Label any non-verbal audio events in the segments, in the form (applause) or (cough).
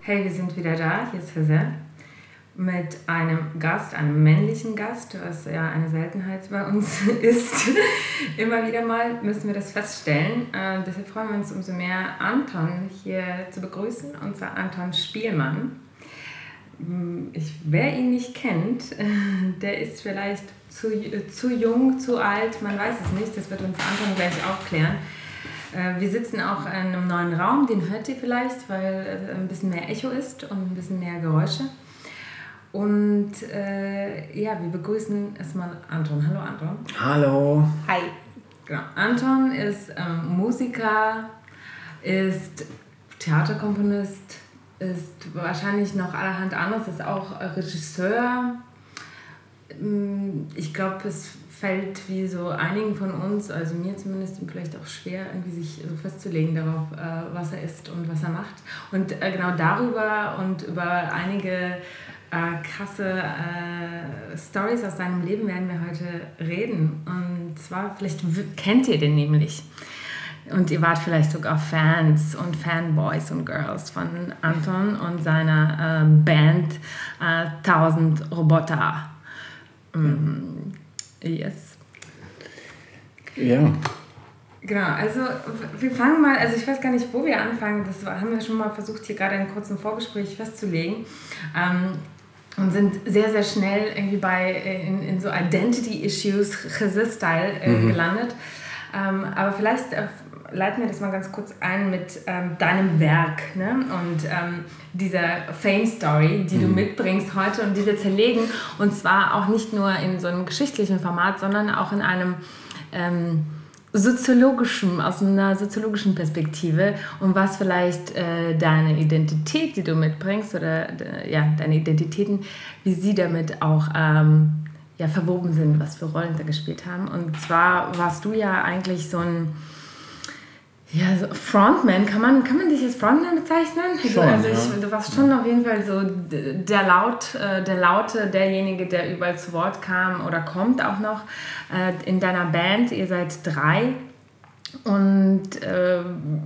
Hey, wir sind wieder da. Hier ist Hazel mit einem Gast, einem männlichen Gast, was ja eine Seltenheit bei uns (laughs) ist. Immer wieder mal müssen wir das feststellen. Äh, deshalb freuen wir uns umso mehr, Anton hier zu begrüßen, zwar Anton Spielmann. Hm, ich, wer ihn nicht kennt, (laughs) der ist vielleicht zu, zu jung, zu alt, man weiß es nicht, das wird uns Anton gleich aufklären. Äh, wir sitzen auch in einem neuen Raum, den hört ihr vielleicht, weil ein bisschen mehr Echo ist und ein bisschen mehr Geräusche. Und äh, ja, wir begrüßen erstmal Anton. Hallo Anton. Hallo. Hi. Genau. Anton ist ähm, Musiker, ist Theaterkomponist, ist wahrscheinlich noch allerhand anderes, ist auch Regisseur. Mm, ich glaube, es fällt wie so einigen von uns, also mir zumindest, vielleicht auch schwer, irgendwie sich so festzulegen darauf, äh, was er ist und was er macht. Und äh, genau darüber und über einige äh, krasse äh, Stories aus seinem Leben werden wir heute reden. Und zwar, vielleicht kennt ihr den nämlich. Und ihr wart vielleicht sogar Fans und Fanboys und Girls von Anton und seiner äh, Band äh, 1000 Roboter. Mm, yes. Ja. Genau, also wir fangen mal, also ich weiß gar nicht, wo wir anfangen, das haben wir schon mal versucht, hier gerade in kurzen Vorgespräch festzulegen. Ähm, und sind sehr, sehr schnell irgendwie bei, äh, in, in so Identity-Issues, Chazis-Style äh, mhm. gelandet. Ähm, aber vielleicht äh, leiten wir das mal ganz kurz ein mit ähm, deinem Werk ne? und ähm, dieser Fame-Story, die mhm. du mitbringst heute und die wir zerlegen. Und zwar auch nicht nur in so einem geschichtlichen Format, sondern auch in einem ähm, soziologischem, aus einer soziologischen Perspektive und was vielleicht äh, deine Identität, die du mitbringst, oder äh, ja, deine Identitäten, wie sie damit auch ähm, ja, verwoben sind, was für Rollen da gespielt haben. Und zwar warst du ja eigentlich so ein ja, so Frontman, kann man, kann man dich als Frontman bezeichnen? Schon, also ich, ja. du warst schon auf jeden Fall so der Laut, äh, der Laute, derjenige, der überall zu Wort kam oder kommt auch noch äh, in deiner Band. Ihr seid drei. Und äh,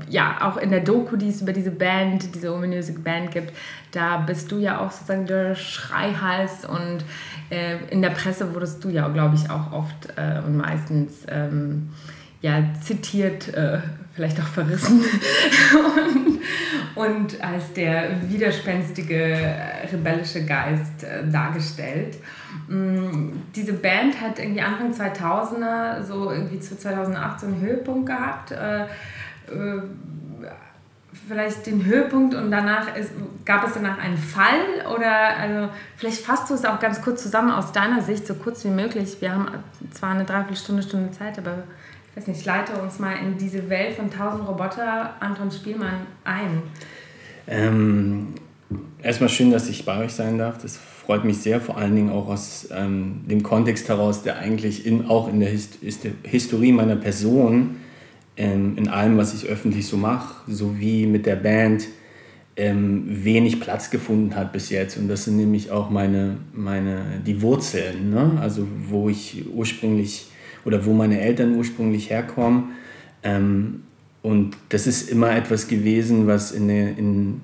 ja, auch in der Doku, die es über diese Band, diese ominöse Band gibt, da bist du ja auch sozusagen der Schreihals und äh, in der Presse wurdest du ja, glaube ich, auch oft äh, und meistens ähm, ja, zitiert äh, vielleicht auch verrissen (laughs) und, und, als der widerspenstige rebellische Geist äh, dargestellt. Mm, diese Band hat irgendwie Anfang 2000er, so irgendwie zu 2008 so einen Höhepunkt gehabt. Äh, äh, vielleicht den Höhepunkt und danach ist, gab es danach einen Fall oder also vielleicht fasst du es auch ganz kurz zusammen aus deiner Sicht, so kurz wie möglich. Wir haben zwar eine Dreiviertelstunde, Stunde Zeit, aber ich weiß nicht, leite uns mal in diese Welt von 1000 Roboter, Anton Spielmann, ein. Ähm, erstmal schön, dass ich bei euch sein darf. Das freut mich sehr, vor allen Dingen auch aus ähm, dem Kontext heraus, der eigentlich in, auch in der Hist Historie meiner Person, ähm, in allem, was ich öffentlich so mache, sowie mit der Band, ähm, wenig Platz gefunden hat bis jetzt. Und das sind nämlich auch meine, meine, die Wurzeln, ne? also wo ich ursprünglich oder wo meine Eltern ursprünglich herkommen. Ähm, und das ist immer etwas gewesen, was in, in,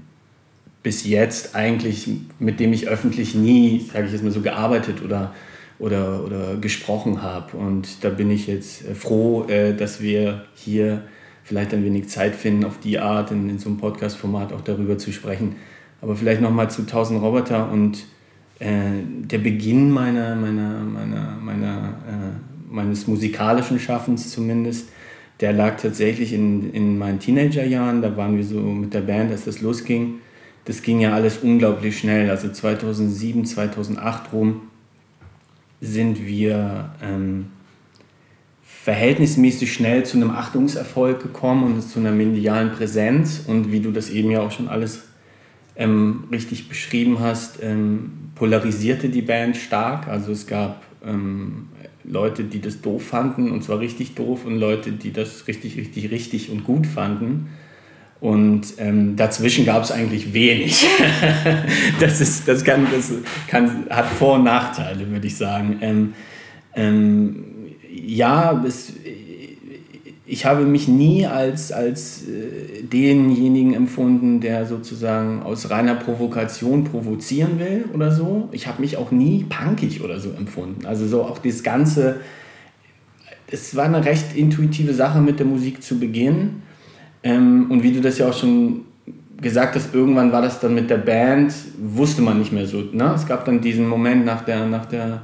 bis jetzt eigentlich, mit dem ich öffentlich nie, sage ich jetzt mal so, gearbeitet oder, oder, oder gesprochen habe. Und da bin ich jetzt äh, froh, äh, dass wir hier vielleicht ein wenig Zeit finden, auf die Art in, in so einem Podcast-Format auch darüber zu sprechen. Aber vielleicht nochmal zu 1000 Roboter und äh, der Beginn meiner, meiner, meiner, meiner äh, meines musikalischen Schaffens zumindest, der lag tatsächlich in, in meinen Teenagerjahren. Da waren wir so mit der Band, als das losging. Das ging ja alles unglaublich schnell. Also 2007, 2008 rum sind wir ähm, verhältnismäßig schnell zu einem Achtungserfolg gekommen und zu einer medialen Präsenz. Und wie du das eben ja auch schon alles ähm, richtig beschrieben hast, ähm, polarisierte die Band stark. Also es gab ähm, Leute, die das doof fanden, und zwar richtig doof, und Leute, die das richtig, richtig, richtig und gut fanden. Und ähm, dazwischen gab es eigentlich wenig. (laughs) das ist, das, kann, das kann, hat Vor- und Nachteile, würde ich sagen. Ähm, ähm, ja, es, ich habe mich nie als, als äh, denjenigen empfunden, der sozusagen aus reiner Provokation provozieren will oder so. Ich habe mich auch nie punkig oder so empfunden. Also so auch das Ganze, es war eine recht intuitive Sache mit der Musik zu beginnen ähm, und wie du das ja auch schon gesagt hast, irgendwann war das dann mit der Band, wusste man nicht mehr so. Ne? Es gab dann diesen Moment nach, der, nach, der,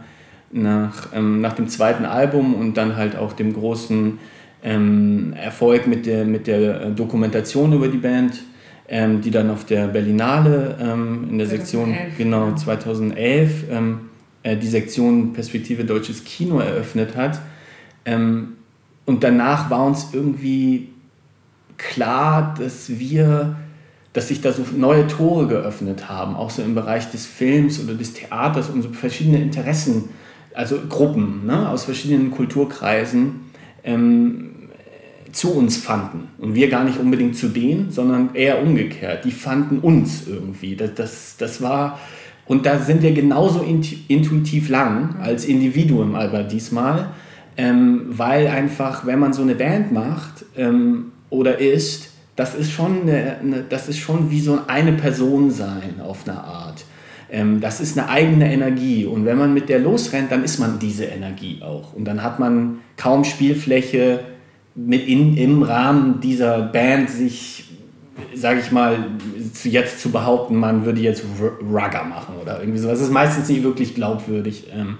nach, ähm, nach dem zweiten Album und dann halt auch dem großen ähm, Erfolg mit der, mit der Dokumentation über die Band, ähm, die dann auf der Berlinale ähm, in der 2011, Sektion, genau, 2011, ähm, äh, die Sektion Perspektive Deutsches Kino eröffnet hat. Ähm, und danach war uns irgendwie klar, dass wir, dass sich da so neue Tore geöffnet haben, auch so im Bereich des Films oder des Theaters und so verschiedene Interessen, also Gruppen ne, aus verschiedenen Kulturkreisen ähm, zu uns fanden. Und wir gar nicht unbedingt zu denen, sondern eher umgekehrt. Die fanden uns irgendwie. Das, das, das war, und da sind wir genauso intuitiv lang als Individuum aber diesmal, ähm, weil einfach, wenn man so eine Band macht, ähm, oder ist, das ist schon, eine, eine, das ist schon wie so eine Person sein auf eine Art. Ähm, das ist eine eigene Energie und wenn man mit der losrennt, dann ist man diese Energie auch. Und dann hat man kaum Spielfläche mit in, im Rahmen dieser Band sich, sage ich mal, jetzt zu behaupten, man würde jetzt Rugger machen oder irgendwie sowas. Das ist meistens nicht wirklich glaubwürdig. Ähm,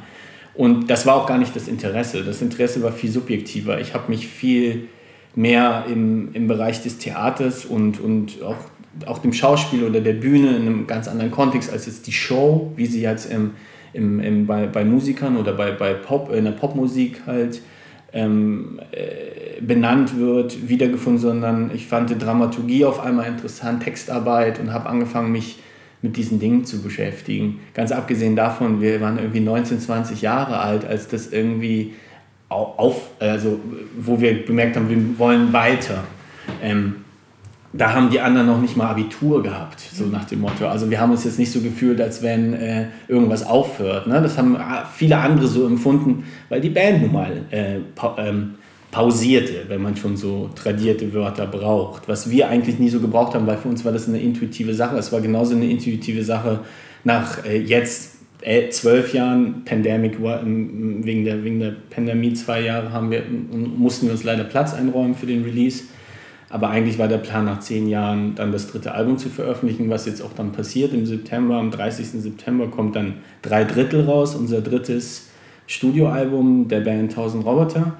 und das war auch gar nicht das Interesse. Das Interesse war viel subjektiver. Ich habe mich viel mehr im, im Bereich des Theaters und, und auch, auch dem Schauspiel oder der Bühne in einem ganz anderen Kontext als jetzt die Show, wie sie jetzt im, im, im, bei, bei Musikern oder bei, bei Pop, in der Popmusik halt ähm, äh, benannt wird, wiedergefunden, sondern ich fand die Dramaturgie auf einmal interessant, Textarbeit und habe angefangen, mich mit diesen Dingen zu beschäftigen. Ganz abgesehen davon, wir waren irgendwie 19, 20 Jahre alt, als das irgendwie auf, also wo wir bemerkt haben, wir wollen weiter. Ähm, da haben die anderen noch nicht mal Abitur gehabt, so nach dem Motto. Also wir haben uns jetzt nicht so gefühlt, als wenn äh, irgendwas aufhört. Ne? Das haben ah, viele andere so empfunden, weil die Band nun mal äh, ähm, pausierte, wenn man schon so tradierte Wörter braucht. Was wir eigentlich nie so gebraucht haben, weil für uns war das eine intuitive Sache. Es war genauso eine intuitive Sache nach äh, jetzt zwölf Jahren Pandemic wegen der, wegen der Pandemie zwei Jahre haben wir mussten wir uns leider Platz einräumen für den Release. Aber eigentlich war der Plan nach zehn Jahren dann das dritte Album zu veröffentlichen, was jetzt auch dann passiert im September. Am 30. September kommt dann drei Drittel raus, unser drittes Studioalbum der Band 1000 Roboter.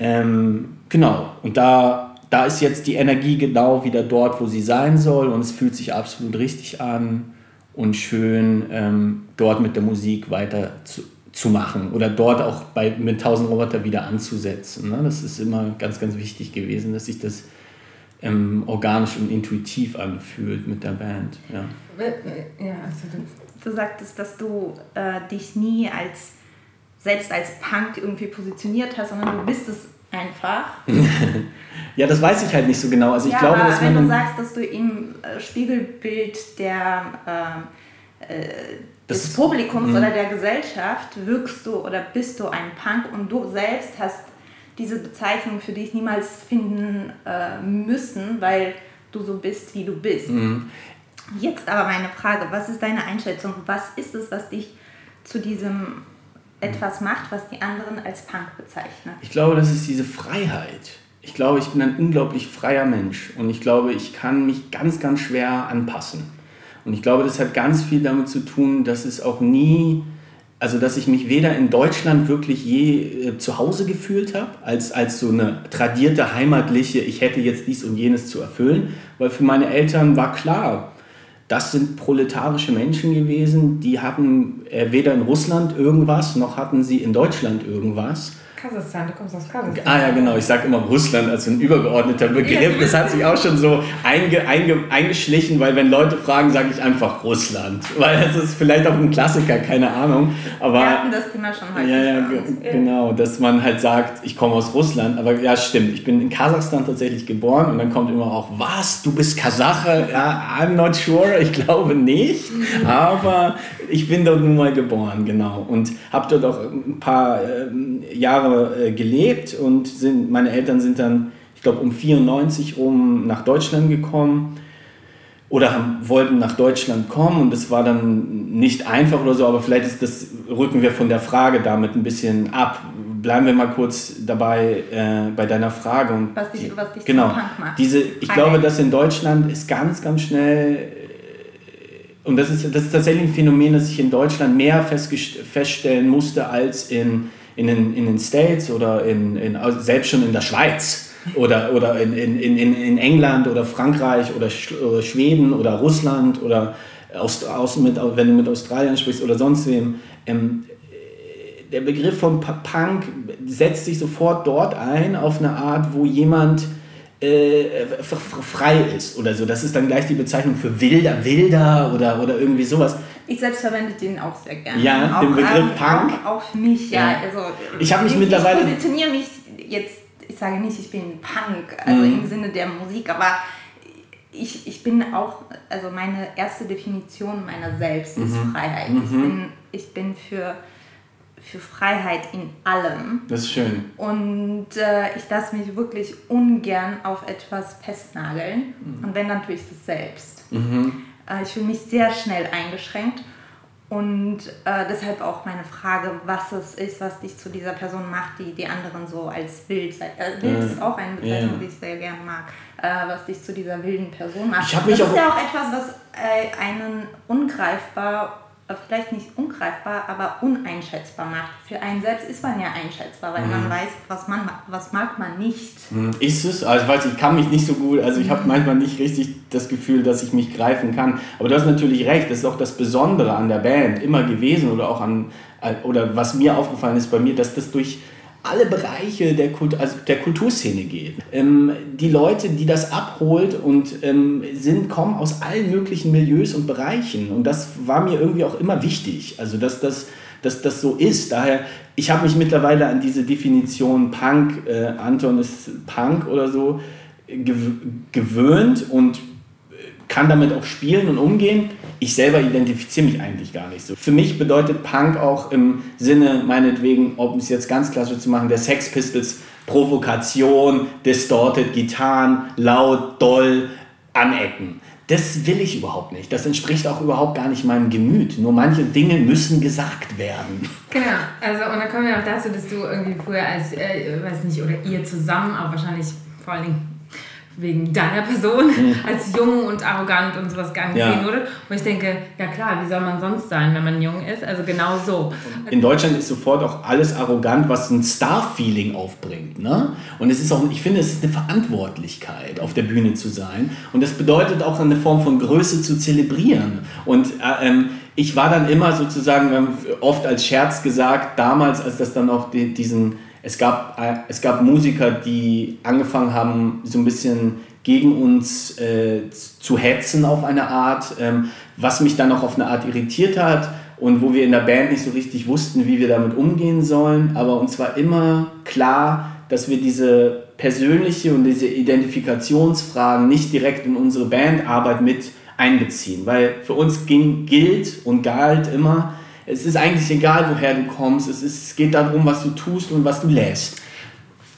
Ähm, genau, und da, da ist jetzt die Energie genau wieder dort, wo sie sein soll und es fühlt sich absolut richtig an und schön ähm, dort mit der Musik weiter zu, zu machen oder dort auch bei, mit 1000 Roboter wieder anzusetzen. Ne? Das ist immer ganz, ganz wichtig gewesen, dass sich das ähm, organisch und intuitiv anfühlt mit der Band. Ja, ja also du, du sagtest, dass du äh, dich nie als selbst als Punk irgendwie positioniert hast, sondern du bist es einfach. (laughs) ja, das weiß ich halt nicht so genau. Also ich ja, glaube, aber dass wenn du sagst, dass du im äh, Spiegelbild der äh, äh, des Publikums mh. oder der Gesellschaft wirkst du oder bist du ein Punk und du selbst hast diese Bezeichnung für dich niemals finden äh, müssen, weil du so bist, wie du bist. Mhm. Jetzt aber meine Frage, was ist deine Einschätzung? Was ist es, was dich zu diesem etwas macht, was die anderen als Punk bezeichnen? Ich glaube, das ist diese Freiheit. Ich glaube, ich bin ein unglaublich freier Mensch und ich glaube, ich kann mich ganz, ganz schwer anpassen. Und ich glaube, das hat ganz viel damit zu tun, dass es auch nie, also dass ich mich weder in Deutschland wirklich je äh, zu Hause gefühlt habe, als, als so eine tradierte heimatliche, ich hätte jetzt dies und jenes zu erfüllen, weil für meine Eltern war klar, das sind proletarische Menschen gewesen, die hatten äh, weder in Russland irgendwas, noch hatten sie in Deutschland irgendwas. Kasachstan, du kommst aus Kasachstan. Ah ja, genau. Ich sage immer Russland als ein übergeordneter Begriff. Das hat sich auch schon so einge, einge, eingeschlichen, weil wenn Leute fragen, sage ich einfach Russland. Weil das ist vielleicht auch ein Klassiker, keine Ahnung. Aber, Wir hatten das Thema schon heute. Ja, ja, genau. Dass man halt sagt, ich komme aus Russland. Aber ja, stimmt. Ich bin in Kasachstan tatsächlich geboren und dann kommt immer auch, was, du bist Kasache? Ja, I'm not sure. Ich glaube nicht. Aber ich bin dort nun mal geboren, genau. Und habe dort auch ein paar äh, Jahre äh, gelebt und sind, meine Eltern sind dann, ich glaube, um 94 rum nach Deutschland gekommen oder haben, wollten nach Deutschland kommen und es war dann nicht einfach oder so, aber vielleicht ist das, rücken wir von der Frage damit ein bisschen ab. Bleiben wir mal kurz dabei äh, bei deiner Frage. Und was dich, was dich genau, Punk macht. Diese, ich glaube, dass in Deutschland ist ganz, ganz schnell und das ist, das ist tatsächlich ein Phänomen, das ich in Deutschland mehr feststellen musste als in, in, den, in den States oder in, in, selbst schon in der Schweiz oder, oder in, in, in, England oder Frankreich oder Schweden oder Russland oder aus, aus mit, wenn du mit Australien sprichst oder sonst wem. Ähm, der Begriff von Punk setzt sich sofort dort ein auf eine Art, wo jemand äh, frei ist oder so. Das ist dann gleich die Bezeichnung für wilder, wilder oder, oder irgendwie sowas. Ich selbst verwende den auch sehr gerne. Ja, auch, den Begriff ähm, Punk. Auch, auch für mich, ja. ja. Also, ich habe mich mittlerweile. Ich positioniere mich jetzt, ich sage nicht, ich bin Punk, also mhm. im Sinne der Musik, aber ich, ich bin auch, also meine erste Definition meiner selbst ist mhm. Freiheit. Mhm. Ich, bin, ich bin für für Freiheit in allem. Das ist schön. Und äh, ich lasse mich wirklich ungern auf etwas festnageln. Mhm. Und wenn, dann tue ich das selbst. Mhm. Äh, ich fühle mich sehr schnell eingeschränkt. Und äh, deshalb auch meine Frage, was es ist, was dich zu dieser Person macht, die die anderen so als wild. Äh, wild ist auch eine Bezeichnung, ja. die ich sehr gerne mag, äh, was dich zu dieser wilden Person macht. Ich das ist ja auch etwas, was äh, einen ungreifbar vielleicht nicht ungreifbar, aber uneinschätzbar macht. Für einen selbst ist man ja einschätzbar, weil mhm. man weiß, was man was mag man nicht. Mhm. Ist es? Also ich weiß, ich kann mich nicht so gut, also ich mhm. habe manchmal nicht richtig das Gefühl, dass ich mich greifen kann. Aber du hast natürlich recht, das ist auch das Besondere an der Band immer gewesen oder auch an, oder was mir aufgefallen ist bei mir, dass das durch alle Bereiche der, Kult, also der Kulturszene geht. Ähm, die Leute, die das abholt und ähm, sind, kommen aus allen möglichen Milieus und Bereichen. Und das war mir irgendwie auch immer wichtig. Also, dass das, dass das so ist. Daher, ich habe mich mittlerweile an diese Definition Punk, äh, Anton ist Punk oder so, gewöhnt und kann damit auch spielen und umgehen. Ich selber identifiziere mich eigentlich gar nicht so. Für mich bedeutet Punk auch im Sinne, meinetwegen, um es jetzt ganz klassisch zu machen, der Sex Pistols Provokation, distorted Gitarren, laut, doll, anecken. Das will ich überhaupt nicht. Das entspricht auch überhaupt gar nicht meinem Gemüt. Nur manche Dinge müssen gesagt werden. Genau. Also, und dann kommen wir auch dazu, dass du irgendwie früher als, äh, weiß nicht, oder ihr zusammen, aber wahrscheinlich vor allen Dingen wegen deiner Person mhm. (laughs) als jung und arrogant und sowas gar nicht ja. sehen würde. Und ich denke, ja klar, wie soll man sonst sein, wenn man jung ist? Also genau so. In Deutschland ist sofort auch alles arrogant, was ein Star-Feeling aufbringt. Ne? Und es ist auch, ich finde, es ist eine Verantwortlichkeit, auf der Bühne zu sein. Und das bedeutet auch eine Form von Größe zu zelebrieren. Und äh, ähm, ich war dann immer sozusagen, oft als Scherz gesagt, damals, als das dann auch die, diesen es gab, äh, es gab Musiker, die angefangen haben, so ein bisschen gegen uns äh, zu hetzen auf eine Art, ähm, was mich dann auch auf eine Art irritiert hat und wo wir in der Band nicht so richtig wussten, wie wir damit umgehen sollen. Aber uns war immer klar, dass wir diese persönliche und diese Identifikationsfragen nicht direkt in unsere Bandarbeit mit einbeziehen, weil für uns ging, gilt und galt immer, es ist eigentlich egal, woher du kommst. Es, ist, es geht darum, was du tust und was du lässt.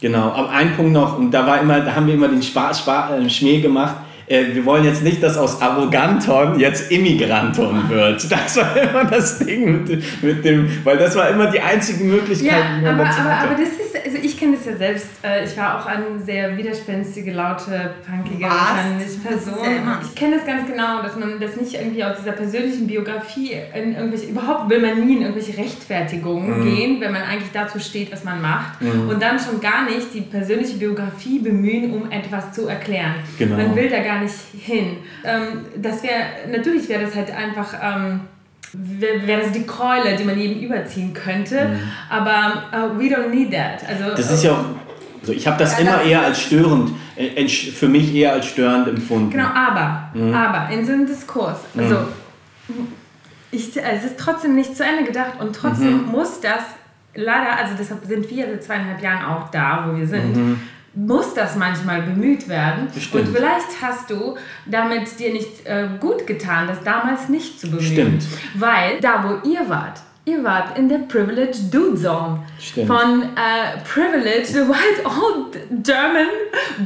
Genau, aber ein Punkt noch, und da war immer, da haben wir immer den Spa, Spa, äh, Schmäh gemacht. Äh, wir wollen jetzt nicht, dass aus Arroganton jetzt Immigranton wird. (laughs) Das war immer das Ding mit, mit dem, weil das war immer die einzige Möglichkeit, ja, aber, aber, aber das ist, also ich kenne das ja selbst. Äh, ich war auch eine sehr widerspenstige, laute, punkige Person. Ich kenne das ganz genau, dass man das nicht irgendwie aus dieser persönlichen Biografie in irgendwelche, überhaupt will man nie in irgendwelche Rechtfertigungen mhm. gehen, wenn man eigentlich dazu steht, was man macht. Mhm. Und dann schon gar nicht die persönliche Biografie bemühen, um etwas zu erklären. Genau. Man will da gar nicht hin. Ähm, das wäre, natürlich wäre das halt einfach. Ähm, wäre wär das die Keule, die man eben überziehen könnte. Mhm. Aber uh, we don't need that. Also, das ist ja auch also ich habe das ja, immer das eher als störend, äh, für mich eher als störend empfunden. Genau, aber, mhm. aber in so einem Diskurs, also mhm. ich, es ist trotzdem nicht zu Ende gedacht und trotzdem mhm. muss das leider, also deshalb sind wir seit zweieinhalb Jahren auch da, wo wir sind, mhm. Muss das manchmal bemüht werden. Bestimmt. Und vielleicht hast du damit dir nicht äh, gut getan, das damals nicht zu bemühen. Stimmt. Weil da, wo ihr wart, Ihr wart in der Privileged Dude Zone. Stimmt. Von äh, Privileged White Old German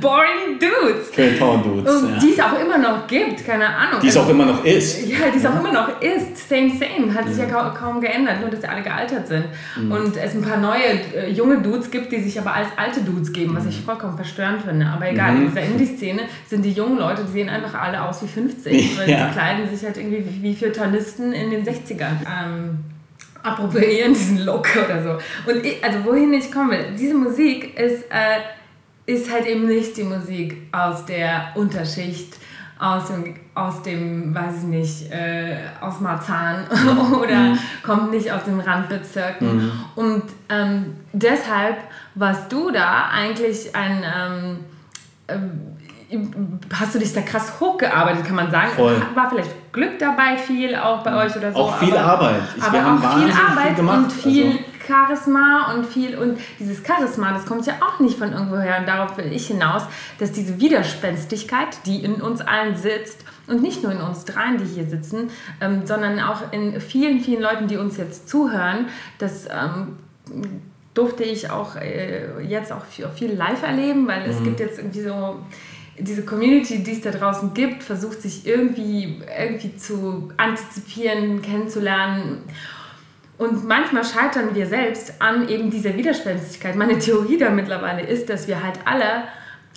Boring Dudes. Feuilleton Dudes. Und ja. die es auch immer noch gibt, keine Ahnung. Die es also, auch immer noch ist. Ja, die es auch immer noch ist. Same, same. Hat sich ja kaum, kaum geändert, nur dass sie alle gealtert sind. Mhm. Und es ein paar neue äh, junge Dudes gibt, die sich aber als alte Dudes geben, was ich vollkommen verstörend finde. Aber egal, mhm. in dieser Indie-Szene sind die jungen Leute, die sehen einfach alle aus wie 50. (laughs) Weil ja. die kleiden sich halt irgendwie wie, wie für Tornisten in den 60ern. Ähm, appropriieren diesen Look oder so. Und ich, also wohin ich komme, diese Musik ist, äh, ist halt eben nicht die Musik aus der Unterschicht, aus dem, aus dem weiß ich nicht, äh, aus Marzahn (laughs) oder mhm. kommt nicht aus den Randbezirken. Mhm. Und ähm, deshalb warst du da eigentlich ein... Ähm, ähm hast du dich da krass hochgearbeitet, kann man sagen. Voll. War vielleicht Glück dabei viel auch bei euch oder so. Auch viel aber, Arbeit. Ich, aber auch viel Arbeit viel gemacht, und viel also. Charisma und viel und dieses Charisma, das kommt ja auch nicht von irgendwoher und darauf will ich hinaus, dass diese Widerspenstigkeit, die in uns allen sitzt und nicht nur in uns dreien, die hier sitzen, ähm, sondern auch in vielen, vielen Leuten, die uns jetzt zuhören, das ähm, durfte ich auch äh, jetzt auch viel, viel live erleben, weil es mhm. gibt jetzt irgendwie so diese Community, die es da draußen gibt, versucht sich irgendwie, irgendwie zu antizipieren, kennenzulernen. Und manchmal scheitern wir selbst an eben dieser Widerspenstigkeit. Meine Theorie da mittlerweile ist, dass wir halt alle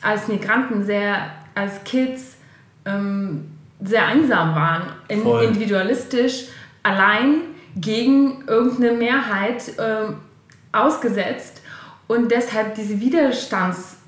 als Migranten sehr, als Kids ähm, sehr einsam waren, in, individualistisch, allein gegen irgendeine Mehrheit äh, ausgesetzt und deshalb diese Widerstands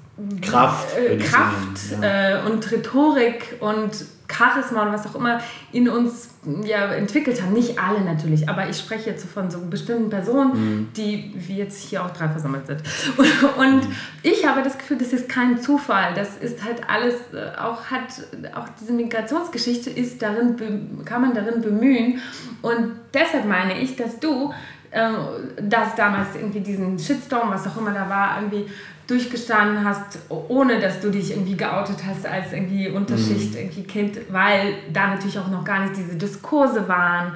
Kraft, äh, Kraft ja. äh, und Rhetorik und Charisma und was auch immer in uns ja, entwickelt haben. Nicht alle natürlich, aber ich spreche jetzt von so bestimmten Personen, mhm. die wie jetzt hier auch drei versammelt sind. (laughs) Und, mhm. ich habe das Gefühl, das ist kein Zufall. Das ist halt alles, äh, auch hat, auch diese Migrationsgeschichte ist darin, kann man darin bemühen. Und deshalb meine ich, dass du dass damals irgendwie diesen Shitstorm, was auch immer da war, irgendwie durchgestanden hast, ohne dass du dich irgendwie geoutet hast als irgendwie Unterschicht, mhm. irgendwie Kind, weil da natürlich auch noch gar nicht diese Diskurse waren,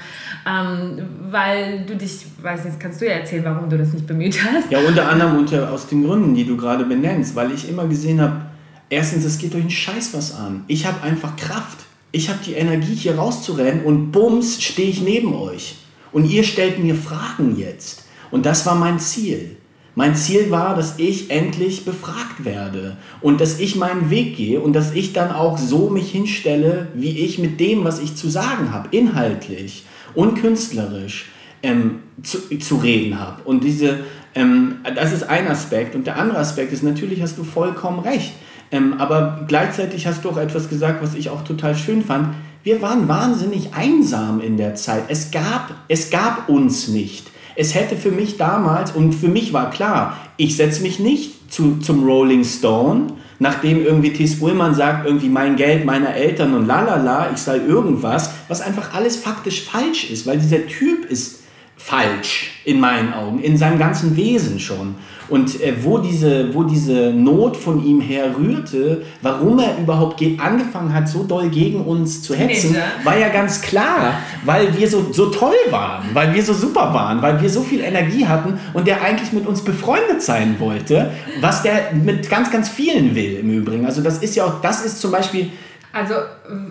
ähm, weil du dich, weiß nicht, kannst du ja erzählen, warum du das nicht bemüht hast. Ja, unter anderem unter, aus den Gründen, die du gerade benennst, weil ich immer gesehen habe, erstens, es geht euch einen Scheiß was an. Ich habe einfach Kraft. Ich habe die Energie, hier rauszurennen und bums, stehe ich neben euch. Und ihr stellt mir Fragen jetzt. Und das war mein Ziel. Mein Ziel war, dass ich endlich befragt werde und dass ich meinen Weg gehe und dass ich dann auch so mich hinstelle, wie ich mit dem, was ich zu sagen habe, inhaltlich und künstlerisch ähm, zu, zu reden habe. Und diese, ähm, das ist ein Aspekt. Und der andere Aspekt ist, natürlich hast du vollkommen recht. Ähm, aber gleichzeitig hast du auch etwas gesagt, was ich auch total schön fand. Wir waren wahnsinnig einsam in der Zeit. Es gab, es gab uns nicht. Es hätte für mich damals, und für mich war klar, ich setze mich nicht zu, zum Rolling Stone, nachdem irgendwie Tis Ullmann sagt, irgendwie mein Geld meiner Eltern und lalala, ich sei irgendwas, was einfach alles faktisch falsch ist, weil dieser Typ ist falsch in meinen Augen, in seinem ganzen Wesen schon. Und äh, wo, diese, wo diese Not von ihm herrührte, warum er überhaupt angefangen hat, so doll gegen uns zu hetzen, war ja ganz klar, weil wir so, so toll waren, weil wir so super waren, weil wir so viel Energie hatten und der eigentlich mit uns befreundet sein wollte, was der mit ganz, ganz vielen will im Übrigen. Also das ist ja auch, das ist zum Beispiel also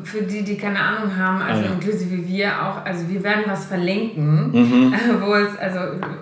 für die, die keine Ahnung haben, also ah, ja. inklusive wir auch, also wir werden was verlinken, mhm. (laughs) wo es, also,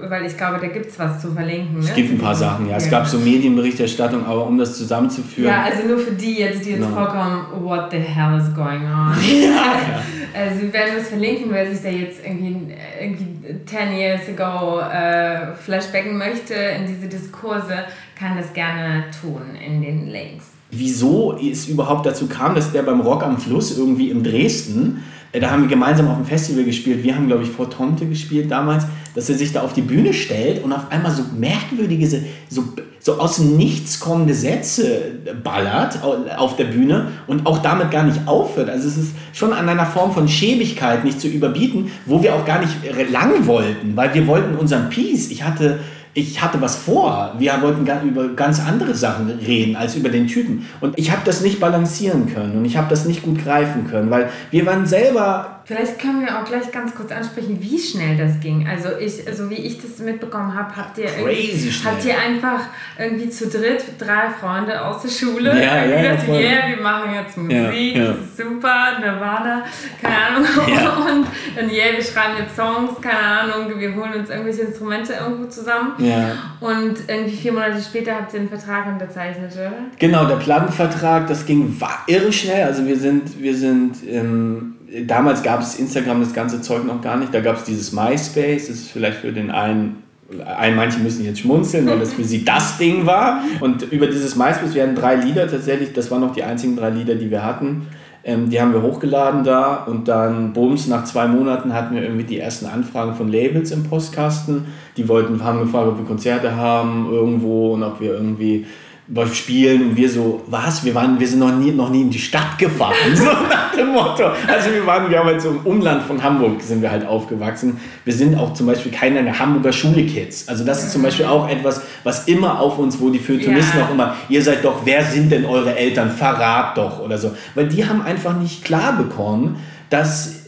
weil ich glaube, da gibt es was zu verlinken. Ne? Es gibt ein paar Sachen, ja. Es gab so Medienberichterstattung, aber um das zusammenzuführen. Ja, also nur für die jetzt, die jetzt no. vorkommen, what the hell is going on? (laughs) ja. (laughs) also wir werden das verlinken, wer sich da jetzt irgendwie, irgendwie 10 years ago äh, flashbacken möchte in diese Diskurse, kann das gerne tun in den Links. Wieso es überhaupt dazu kam, dass der beim Rock am Fluss irgendwie in Dresden, äh, da haben wir gemeinsam auf dem Festival gespielt, wir haben glaube ich vor Tomte gespielt damals, dass er sich da auf die Bühne stellt und auf einmal so merkwürdige, so, so aus dem Nichts kommende Sätze ballert auf der Bühne und auch damit gar nicht aufhört. Also es ist schon an einer Form von Schäbigkeit nicht zu überbieten, wo wir auch gar nicht lang wollten, weil wir wollten unseren Peace. Ich hatte ich hatte was vor. Wir wollten über ganz andere Sachen reden als über den Typen. Und ich habe das nicht balancieren können und ich habe das nicht gut greifen können, weil wir waren selber Vielleicht können wir auch gleich ganz kurz ansprechen, wie schnell das ging. Also ich, also wie ich das mitbekommen habe, habt ihr habt ihr einfach irgendwie zu dritt drei Freunde aus der Schule ja, ja, gesagt, ja, yeah, wir machen jetzt Musik, ja, ja. super, Nirvana, keine Ahnung. (laughs) Ja. Und dann yeah, wir schreiben jetzt Songs, keine Ahnung, wir holen uns irgendwelche Instrumente irgendwo zusammen. Ja. Und irgendwie vier Monate später habt ihr einen Vertrag unterzeichnet, oder? Genau, der Plattenvertrag, das ging irre schnell. Also wir sind, wir sind ähm, damals gab es Instagram das ganze Zeug noch gar nicht. Da gab es dieses MySpace. Das ist vielleicht für den einen, ein, manche müssen jetzt schmunzeln, weil das für sie das Ding war. Und über dieses MySpace, wir hatten drei Lieder tatsächlich. Das waren noch die einzigen drei Lieder, die wir hatten. Ähm, die haben wir hochgeladen da und dann, bums, nach zwei Monaten hatten wir irgendwie die ersten Anfragen von Labels im Postkasten. Die wollten, haben gefragt, ob wir Konzerte haben irgendwo und ob wir irgendwie was spielen und wir so, was? Wir, waren, wir sind noch nie, noch nie in die Stadt gefahren, (laughs) so nach dem Motto. Also wir waren, wir haben halt so im Umland von Hamburg sind wir halt aufgewachsen. Wir sind auch zum Beispiel keine Hamburger Schule-Kids. Also das ist zum Beispiel auch etwas, was immer auf uns, wo die Feuilletonisten ja. auch immer, ihr seid doch, wer sind denn eure Eltern? Verrat doch oder so. Weil die haben einfach nicht klar bekommen, dass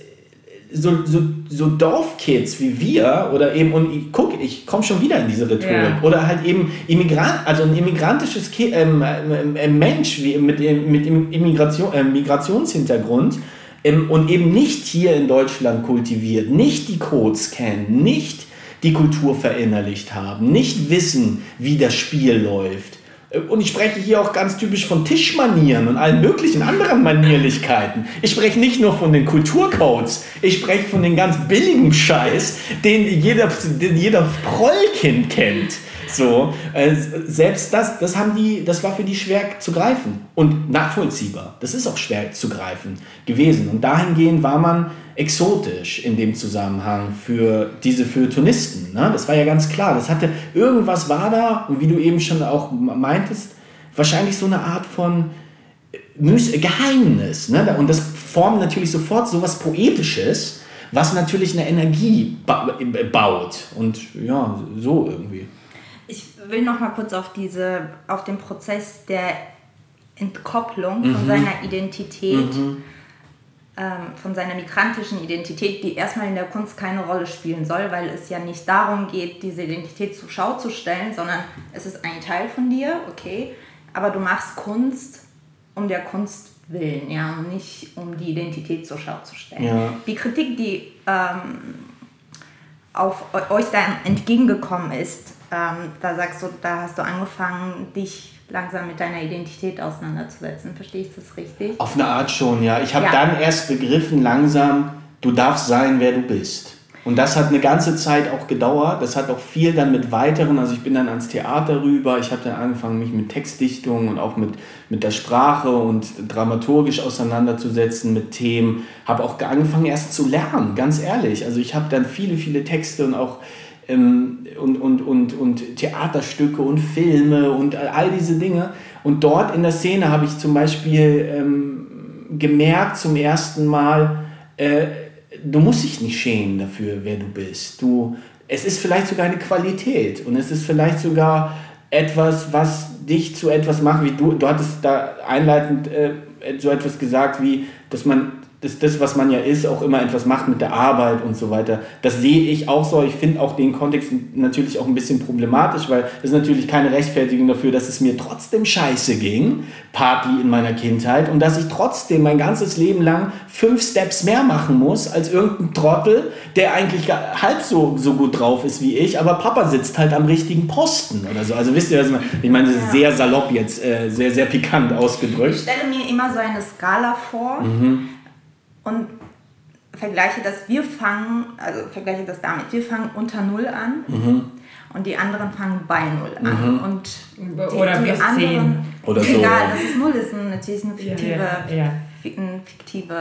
so, so, so Dorfkids wie wir oder eben, und ich, guck, ich komme schon wieder in diese Rhetorik, ja. oder halt eben Immigrant, also ein immigrantisches Ki ähm, äh, Mensch wie mit, mit Immigration, äh, Migrationshintergrund ähm, und eben nicht hier in Deutschland kultiviert, nicht die Codes kennen, nicht die Kultur verinnerlicht haben, nicht wissen, wie das Spiel läuft und ich spreche hier auch ganz typisch von Tischmanieren und allen möglichen anderen Manierlichkeiten. Ich spreche nicht nur von den Kulturcodes, ich spreche von den ganz billigen Scheiß, den jeder, den jeder Prollkind kennt. So, äh, selbst das, das haben die, das war für die schwer zu greifen und nachvollziehbar. Das ist auch schwer zu greifen gewesen. Und dahingehend war man exotisch in dem Zusammenhang für diese Feuilletonisten. Ne? Das war ja ganz klar. Das hatte irgendwas war da und wie du eben schon auch meintest, wahrscheinlich so eine Art von Geheimnis. Ne? Und das formt natürlich sofort so was Poetisches, was natürlich eine Energie baut. Und ja, so irgendwie. Ich will noch mal kurz auf diese, auf den Prozess der Entkopplung mhm. von seiner Identität mhm ähm, von seiner migrantischen Identität, die erstmal in der Kunst keine Rolle spielen soll, weil es ja nicht darum geht, diese Identität zur Schau zu stellen, sondern es ist ein Teil von dir, okay, aber du machst Kunst um der Kunst willen, ja, und nicht um die Identität zur Schau zu stellen. Ja. Die Kritik, die ähm, auf euch da entgegengekommen ist, ähm, da sagst du, da hast du angefangen, dich langsam mit deiner Identität auseinanderzusetzen. Verstehe ich das richtig? Auf eine Art schon, ja. Ich habe ja. dann erst begriffen, langsam, du darfst sein, wer du bist. Und das hat eine ganze Zeit auch gedauert. Das hat auch viel dann mit weiteren, also ich bin dann ans Theater rüber, ich habe dann angefangen, mich mit Textdichtung und auch mit, mit der Sprache und dramaturgisch auseinanderzusetzen mit Themen. Habe auch angefangen erst zu lernen, ganz ehrlich. Also ich habe dann viele, viele Texte und auch ähm, und, und, und, und Theaterstücke und Filme und all diese Dinge. Und dort in der Szene habe ich zum Beispiel ähm, gemerkt zum ersten Mal, äh, du musst dich nicht schämen dafür, wer du bist. Du, es ist vielleicht sogar eine Qualität und es ist vielleicht sogar etwas, was dich zu etwas macht, wie du, du hattest da einleitend äh, so etwas gesagt, wie, dass man das, das, was man ja ist, auch immer etwas macht mit der Arbeit und so weiter. Das sehe ich auch so. Ich finde auch den Kontext natürlich auch ein bisschen problematisch, weil ist natürlich keine Rechtfertigung dafür, dass es mir trotzdem scheiße ging, partly in meiner Kindheit, und dass ich trotzdem mein ganzes Leben lang fünf Steps mehr machen muss als irgendein Trottel, der eigentlich halb so, so gut drauf ist wie ich, aber Papa sitzt halt am richtigen Posten oder so. Also wisst ihr, was ich meine? Ich meine, das ist sehr salopp jetzt, äh, sehr, sehr pikant ausgedrückt. Ich stelle mir immer so eine Skala vor. Mhm und vergleiche das, wir fangen, also vergleiche das damit, wir fangen unter Null an mhm. und die anderen fangen bei Null an. Mhm. Und die, Oder die anderen, Oder so. Egal, das ist Null, ist natürlich eine fiktive, ja, ja, ja. fiktive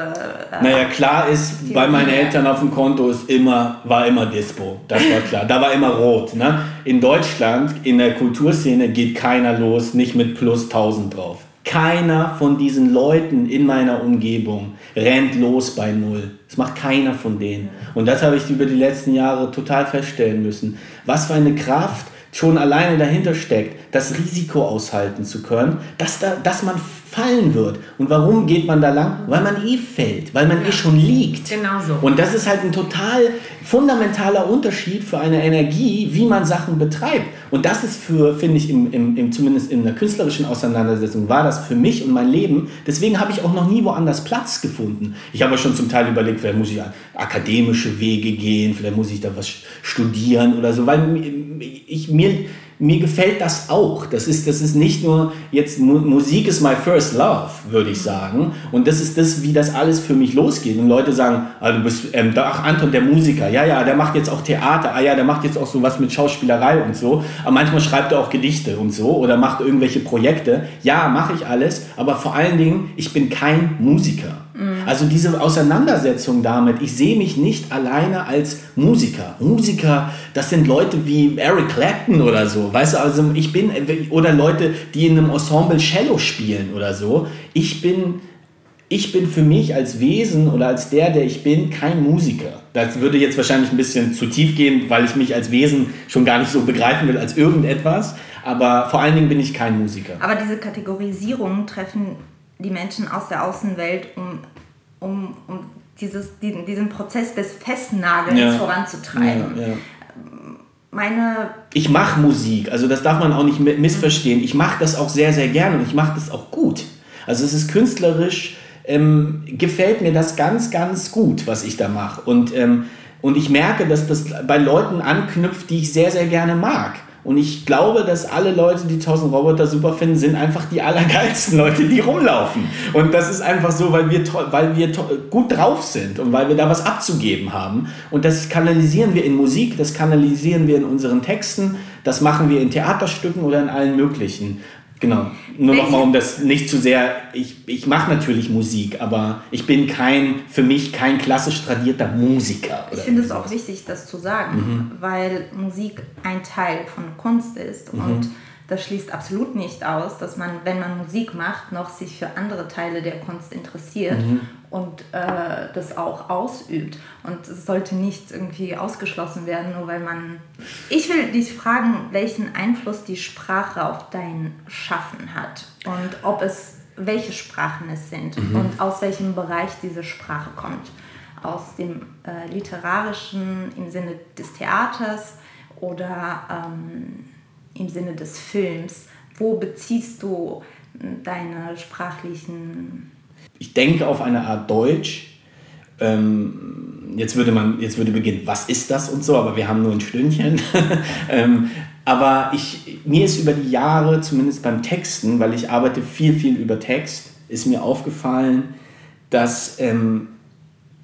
äh, Naja, klar ist, bei meinen Eltern auf dem Konto ist immer, war immer Dispo. Das war klar. Da war immer rot. Ne? In Deutschland, in der Kulturszene, geht keiner los, nicht mit plus 1000 drauf. Keiner von diesen Leuten in meiner Umgebung rennt los bei Null. Das macht keiner von denen. Und das habe ich über die letzten Jahre total feststellen müssen. Was für eine Kraft schon alleine dahinter steckt, das Risiko aushalten zu können, dass, da, dass man fallen wird. Und warum geht man da lang? Weil man eh fällt, weil man eh schon liegt. Genau so. Und das ist halt ein total fundamentaler Unterschied für eine Energie, wie man Sachen betreibt. Und das ist für, finde ich, im, im, im, zumindest in der künstlerischen Auseinandersetzung, war das für mich und mein Leben. Deswegen habe ich auch noch nie woanders Platz gefunden. Ich habe schon zum Teil überlegt, vielleicht muss ich akademische Wege gehen, vielleicht muss ich da was studieren oder so, weil ich mir mir gefällt das auch. Das ist, das ist nicht nur jetzt Musik ist my first love, würde ich sagen. Und das ist das, wie das alles für mich losgeht. Und Leute sagen, ah, du bist, ähm, ach Anton, der Musiker, ja, ja, der macht jetzt auch Theater, ah ja, der macht jetzt auch sowas mit Schauspielerei und so. Aber manchmal schreibt er auch Gedichte und so oder macht irgendwelche Projekte. Ja, mache ich alles, aber vor allen Dingen, ich bin kein Musiker. Mhm. Also diese Auseinandersetzung damit, ich sehe mich nicht alleine als Musiker. Musiker, das sind Leute wie Eric Clapton oder so, weißt du, also ich bin, oder Leute, die in einem Ensemble Cello spielen oder so. Ich bin, ich bin für mich als Wesen oder als der, der ich bin, kein Musiker. Das würde jetzt wahrscheinlich ein bisschen zu tief gehen, weil ich mich als Wesen schon gar nicht so begreifen will als irgendetwas. Aber vor allen Dingen bin ich kein Musiker. Aber diese Kategorisierungen treffen die Menschen aus der Außenwelt, um, um, um dieses, diesen, diesen Prozess des Festnagelns ja. voranzutreiben. Ja, ja. Meine ich mache Musik, also das darf man auch nicht missverstehen. Ich mache das auch sehr, sehr gerne und ich mache das auch gut. Also es ist künstlerisch, ähm, gefällt mir das ganz, ganz gut, was ich da mache. Und, ähm, und ich merke, dass das bei Leuten anknüpft, die ich sehr, sehr gerne mag. Und ich glaube, dass alle Leute, die 1000 Roboter super finden, sind einfach die allergeilsten Leute, die rumlaufen. Und das ist einfach so, weil wir, weil wir gut drauf sind und weil wir da was abzugeben haben. Und das kanalisieren wir in Musik, das kanalisieren wir in unseren Texten, das machen wir in Theaterstücken oder in allen möglichen. Genau. Nur nochmal, um das nicht zu sehr. Ich, ich mache natürlich Musik, aber ich bin kein, für mich kein klassisch tradierter Musiker. ich finde es auch wichtig, das zu sagen, mhm. weil Musik ein Teil von Kunst ist mhm. und das schließt absolut nicht aus, dass man, wenn man Musik macht, noch sich für andere Teile der Kunst interessiert mhm. und äh, das auch ausübt. Und es sollte nicht irgendwie ausgeschlossen werden, nur weil man... Ich will dich fragen, welchen Einfluss die Sprache auf dein Schaffen hat und ob es, welche Sprachen es sind mhm. und aus welchem Bereich diese Sprache kommt. Aus dem äh, literarischen im Sinne des Theaters oder... Ähm, im Sinne des Films? Wo beziehst du deine sprachlichen... Ich denke auf eine Art Deutsch. Ähm, jetzt würde man, jetzt würde beginnen, was ist das und so, aber wir haben nur ein Stündchen. (laughs) ähm, aber ich, mir ist über die Jahre, zumindest beim Texten, weil ich arbeite viel, viel über Text, ist mir aufgefallen, dass, ähm,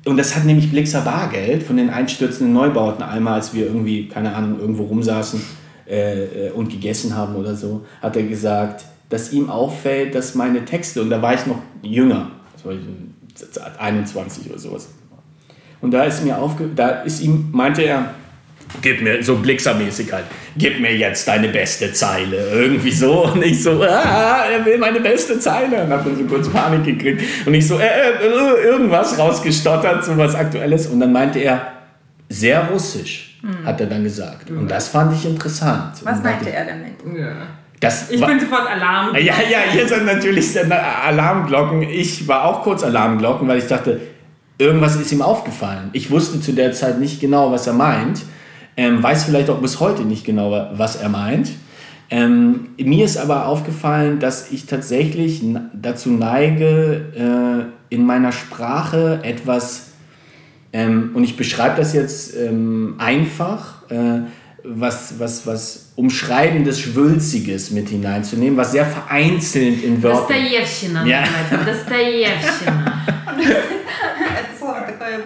und das hat nämlich Blixer Bargeld von den einstürzenden Neubauten einmal, als wir irgendwie, keine Ahnung, irgendwo rumsaßen, äh, äh, und gegessen haben oder so, hat er gesagt, dass ihm auffällt, dass meine Texte, und da war ich noch jünger, das war ich 21 oder sowas, und da ist mir aufge, da ist ihm, meinte er, gib mir, so blicksermäßig halt, gib mir jetzt deine beste Zeile, irgendwie so, und ich so, ah, er will meine beste Zeile, und hab dann so kurz Panik gekriegt, und ich so, äh, äh, irgendwas rausgestottert, so was Aktuelles, und dann meinte er, sehr russisch mhm. hat er dann gesagt. Und das fand ich interessant. Was meinte er damit? Ja. Das ich bin sofort Alarm. Ja, ja, hier sind natürlich Alarmglocken. Ich war auch kurz Alarmglocken, weil ich dachte, irgendwas ist ihm aufgefallen. Ich wusste zu der Zeit nicht genau, was er meint. Ähm, weiß vielleicht auch bis heute nicht genau, was er meint. Ähm, mir ist aber aufgefallen, dass ich tatsächlich dazu neige, äh, in meiner Sprache etwas ähm, und ich beschreibe das jetzt ähm, einfach, äh, was, was, was Umschreibendes, Schwülziges mit hineinzunehmen, was sehr vereinzelt in Wörtern... Достоевщина, ja. Достоевщина. Это слово такое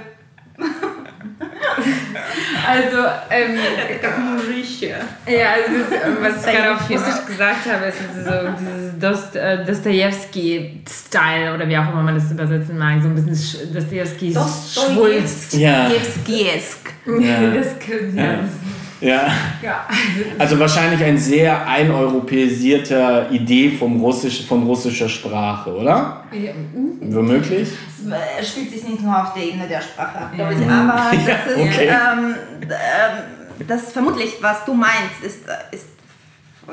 also, ähm, ja, also das, was ich gerade auf Russisch gesagt habe, ist so dieses Dost, äh, Dostoevsky-Style oder wie auch immer man das übersetzen mag, so ein bisschen Dostoevsky Schwulst. Ja. Dostoevsky-esk. Ja. (laughs) Das, ja. Ja. ja. Also wahrscheinlich ein sehr eineuropäisierter Idee vom Russisch, von russischer Sprache, oder? Ja. Womöglich? Es spielt sich nicht nur auf der Ebene der Sprache ab, glaube ich, aber (laughs) das Ja, ist okay. ähm, ähm, das vermutlich, was du meinst, ist, ist, äh,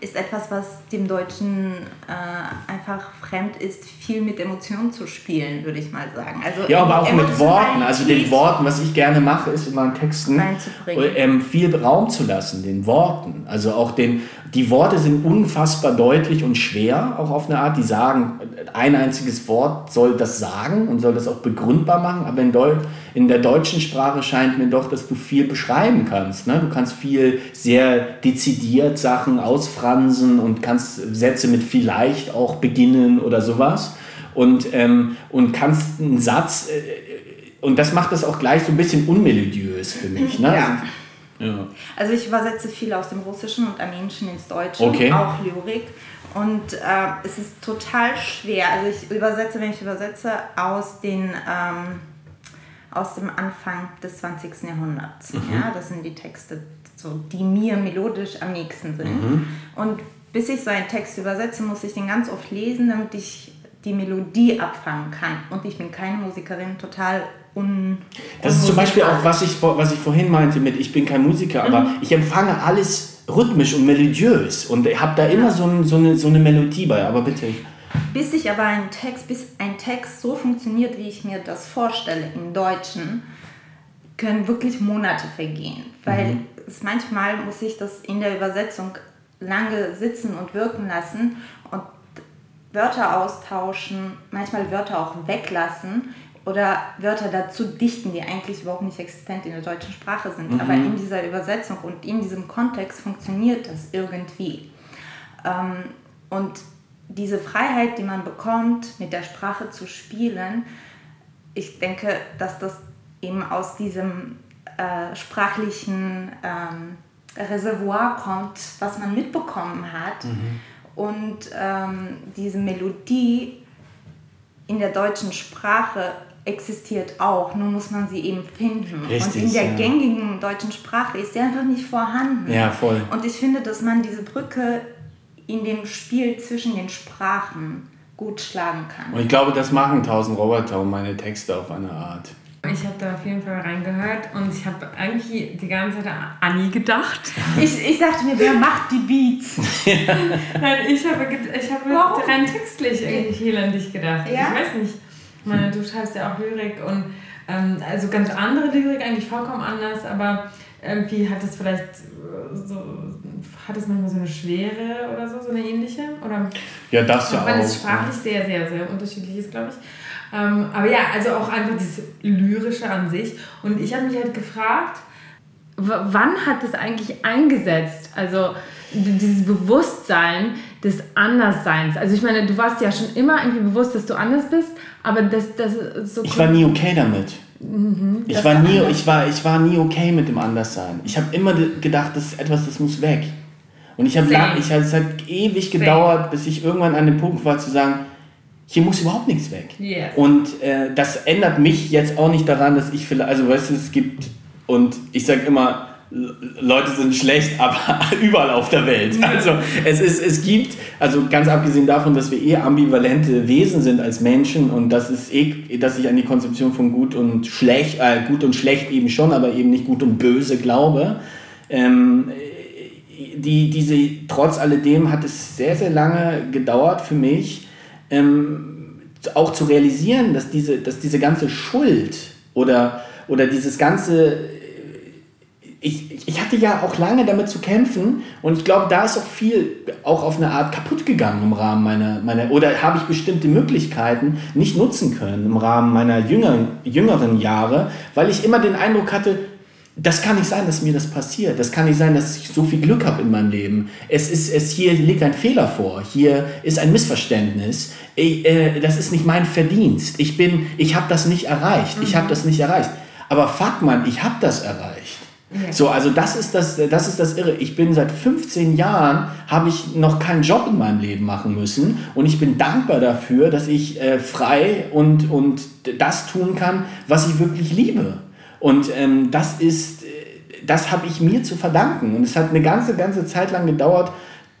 ist etwas, was dem Deutschen äh, einfach fremd ist, viel mit Emotionen zu spielen, würde ich mal sagen. Also Ja, aber auch mit Worten. Also den Worten, was ich gerne mache, ist in meinen Texten Reinzubringen. ähm, viel Raum zu lassen, den Worten. Also auch den, die Worte sind unfassbar deutlich und schwer, auch auf eine Art. Die sagen, ein einziges Wort soll das sagen und soll das auch begründbar machen. Aber in, Deu in der deutschen Sprache scheint mir doch, dass du viel beschreiben kannst. Ne? Du kannst viel sehr dezidiert Sachen ausfransen und kannst Sätze mit vielleicht auch beginnen oder sowas. Und, ähm, und kannst einen Satz, äh, und das macht das auch gleich so ein bisschen unmelodiös für mich. Ne? Ja. Also, ja. Also ich übersetze viel aus dem Russischen und Armenischen ins Deutsche, Okay. auch Lyrik. Und äh, es ist total schwer. Also ich übersetze, wenn ich übersetze, aus, den, ähm, aus dem Anfang des 20. Jahrhunderts. Ja, das sind die Texte, so, die mir melodisch am nächsten sind. Und bis ich so einen Text übersetze, muss ich den ganz oft lesen, damit ich die Melodie abfangen kann. Und ich bin keine Musikerin, total un... Das ist zum Beispiel auch, was ich, was ich vorhin meinte mit, ich bin kein Musiker, aber Mhm. ich empfange alles rhythmisch und melodiös und habe da immer so, ein, so, eine, so eine Melodie bei. Aber bitte, Bis ich aber einen Text, bis ein Text so funktioniert, wie ich mir das vorstelle im Deutschen, können wirklich Monate vergehen. Weil es manchmal muss ich das in der Übersetzung lange sitzen und wirken lassen und Wörter austauschen, manchmal Wörter auch weglassen oder Wörter dazu dichten, die eigentlich überhaupt nicht existent in der deutschen Sprache sind. Aber in dieser Übersetzung und in diesem Kontext funktioniert das irgendwie. Ähm, und diese Freiheit, die man bekommt, mit der Sprache zu spielen, ich denke, dass das eben aus diesem äh, sprachlichen ähm, Reservoir kommt, was man mitbekommen hat. Und ähm, diese Melodie in der deutschen Sprache existiert auch, nur muss man sie eben finden. Richtig, und in der ja. gängigen deutschen Sprache ist sie einfach nicht vorhanden. Ja, voll. Und ich finde, dass man diese Brücke in dem Spiel zwischen den Sprachen gut schlagen kann. und ich glaube, das machen Tausend Roboter und meine Texte auf eine Art. Ich habe da auf jeden Fall reingehört und ich habe eigentlich die ganze Zeit an Anni gedacht. Ich, ich sagte mir, wer macht die Beats? (laughs) Nein, ich habe, ich habe Warum? rein textlich irgendwie viel an dich gedacht. Ja? Ich weiß nicht. Ich meine, du schreibst ja auch Lyrik und ähm, also ganz andere Lyrik, eigentlich vollkommen anders, aber irgendwie hat es vielleicht so, hat es manchmal so eine Schwere oder so, so eine ähnliche? Oder Ja, das ja auch auch. es sprachlich sehr, sehr, sehr unterschiedlich ist, glaube ich. Ähm, aber ja, also auch einfach dieses Lyrische an sich. Und ich habe mich halt gefragt, wann hat das eigentlich eingesetzt? Also dieses Bewusstsein des Andersseins. Also ich meine, du warst ja schon immer irgendwie bewusst, dass du anders bist, aber das, das ist so... Ich war nie okay damit. Mhm. Ich war, nie, ich, war, ich war nie okay mit dem Anderssein. Ich habe immer gedacht, das ist etwas, das muss weg. Und ich habe lang, ich, es hat ewig Same. gedauert, bis ich irgendwann an dem Punkt war zu sagen, hier muss überhaupt nichts weg. Yes. Und äh, das ändert mich jetzt auch nicht daran, dass ich vielleicht, also weißt du, es gibt, und ich sage immer, Leute sind schlecht, (laughs) aber überall auf der Welt. Also es, ist, es gibt, also ganz abgesehen davon, dass wir eh ambivalente Wesen sind als Menschen und das ist eh, dass ich an die Konzeption von gut und schlecht, äh, gut und schlecht eben schon, aber eben nicht gut und böse glaube. Ähm, die, diese, trotz alledem hat es sehr, sehr lange gedauert für mich, ähm, auch zu realisieren, dass diese, dass diese ganze Schuld oder, oder dieses ganze ich, ich hatte ja auch lange damit zu kämpfen und ich glaube, da ist auch viel auch auf eine Art kaputt gegangen im Rahmen meiner, meiner oder habe ich bestimmte Möglichkeiten nicht nutzen können im Rahmen meiner jüngeren, jüngeren Jahre, weil ich immer den Eindruck hatte, das kann nicht sein, dass mir das passiert. Das kann nicht sein, dass ich so viel Glück habe in meinem Leben. Es ist, es hier liegt ein Fehler vor. Hier ist ein Missverständnis. Ich, äh, das ist nicht mein Verdienst. Ich bin, ich habe das nicht erreicht. Ich habe das nicht erreicht. aber fuck man, ich habe das erreicht. Ja. So, also das ist das, das ist das Irre. Ich bin seit 15 Jahren, habe ich noch keinen Job in meinem Leben machen müssen und ich bin dankbar dafür, dass ich äh, frei und, und das tun kann, was ich wirklich liebe. Und ähm, das ist, äh, das habe ich mir zu verdanken. Und es hat eine ganze, ganze Zeit lang gedauert,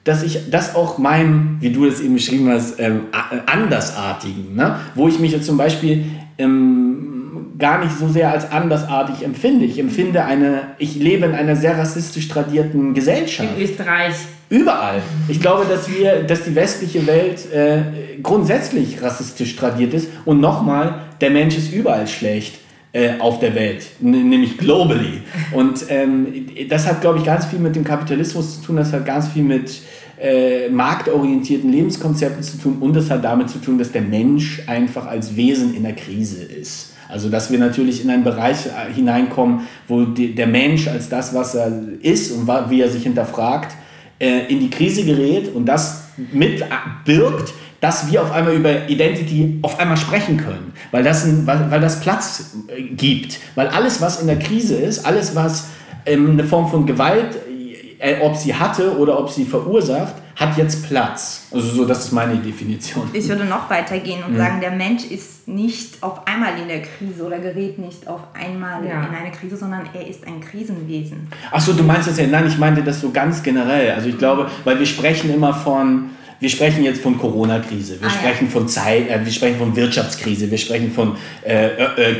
dass ich das auch meinem, wie du das eben beschrieben hast, ähm, andersartigen, ne? wo ich mich jetzt zum Beispiel ähm, gar nicht so sehr als andersartig empfinde. Ich empfinde eine, ich lebe in einer sehr rassistisch tradierten Gesellschaft. In Österreich. Überall. Ich glaube, dass wir, dass die westliche Welt äh, grundsätzlich rassistisch tradiert ist. Und nochmal, der Mensch ist überall schlecht äh, auf der Welt, nämlich globally. Und ähm, das hat, glaube ich, ganz viel mit dem Kapitalismus zu tun, das hat ganz viel mit äh, marktorientierten Lebenskonzepten zu tun und das hat damit zu tun, dass der Mensch einfach als Wesen in der Krise ist. Also dass wir natürlich in einen Bereich äh, hineinkommen, wo die, der Mensch als das, was er ist und wie er sich hinterfragt, äh, in die Krise gerät und das mit birgt, dass wir auf einmal über Identity auf einmal sprechen können, weil das, ein, weil, weil das Platz äh, gibt. Weil alles, was in der Krise ist, alles, was ähm, eine Form von Gewalt, äh, ob sie hatte oder ob sie verursacht, hat jetzt Platz. Also so, das ist meine Definition. Ich würde noch weitergehen und mhm. sagen, der Mensch ist nicht auf einmal in der Krise oder gerät nicht auf einmal ja. in eine Krise, sondern er ist ein Krisenwesen. Achso, du meinst das ja, nein, ich meinte das so ganz generell. Also ich glaube, weil wir sprechen immer von wir sprechen jetzt von Corona-Krise, wir ah, sprechen ja. von Zeit, äh, wir sprechen von Wirtschaftskrise, wir sprechen von äh, äh,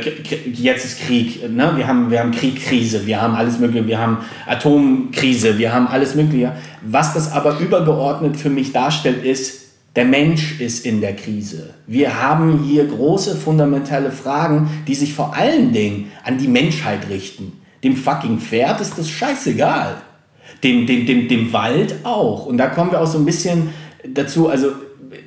jetzt ist Krieg, ne? wir haben wir haben Kriegkrise, wir haben alles mögliche, wir haben Atomkrise, wir haben alles mögliche. Was das aber übergeordnet für mich darstellt, ist der Mensch ist in der Krise. Wir haben hier große fundamentale Fragen, die sich vor allen Dingen an die Menschheit richten. Dem fucking Pferd ist das scheißegal. Dem, dem, dem, dem Wald auch. Und da kommen wir auch so ein bisschen dazu, also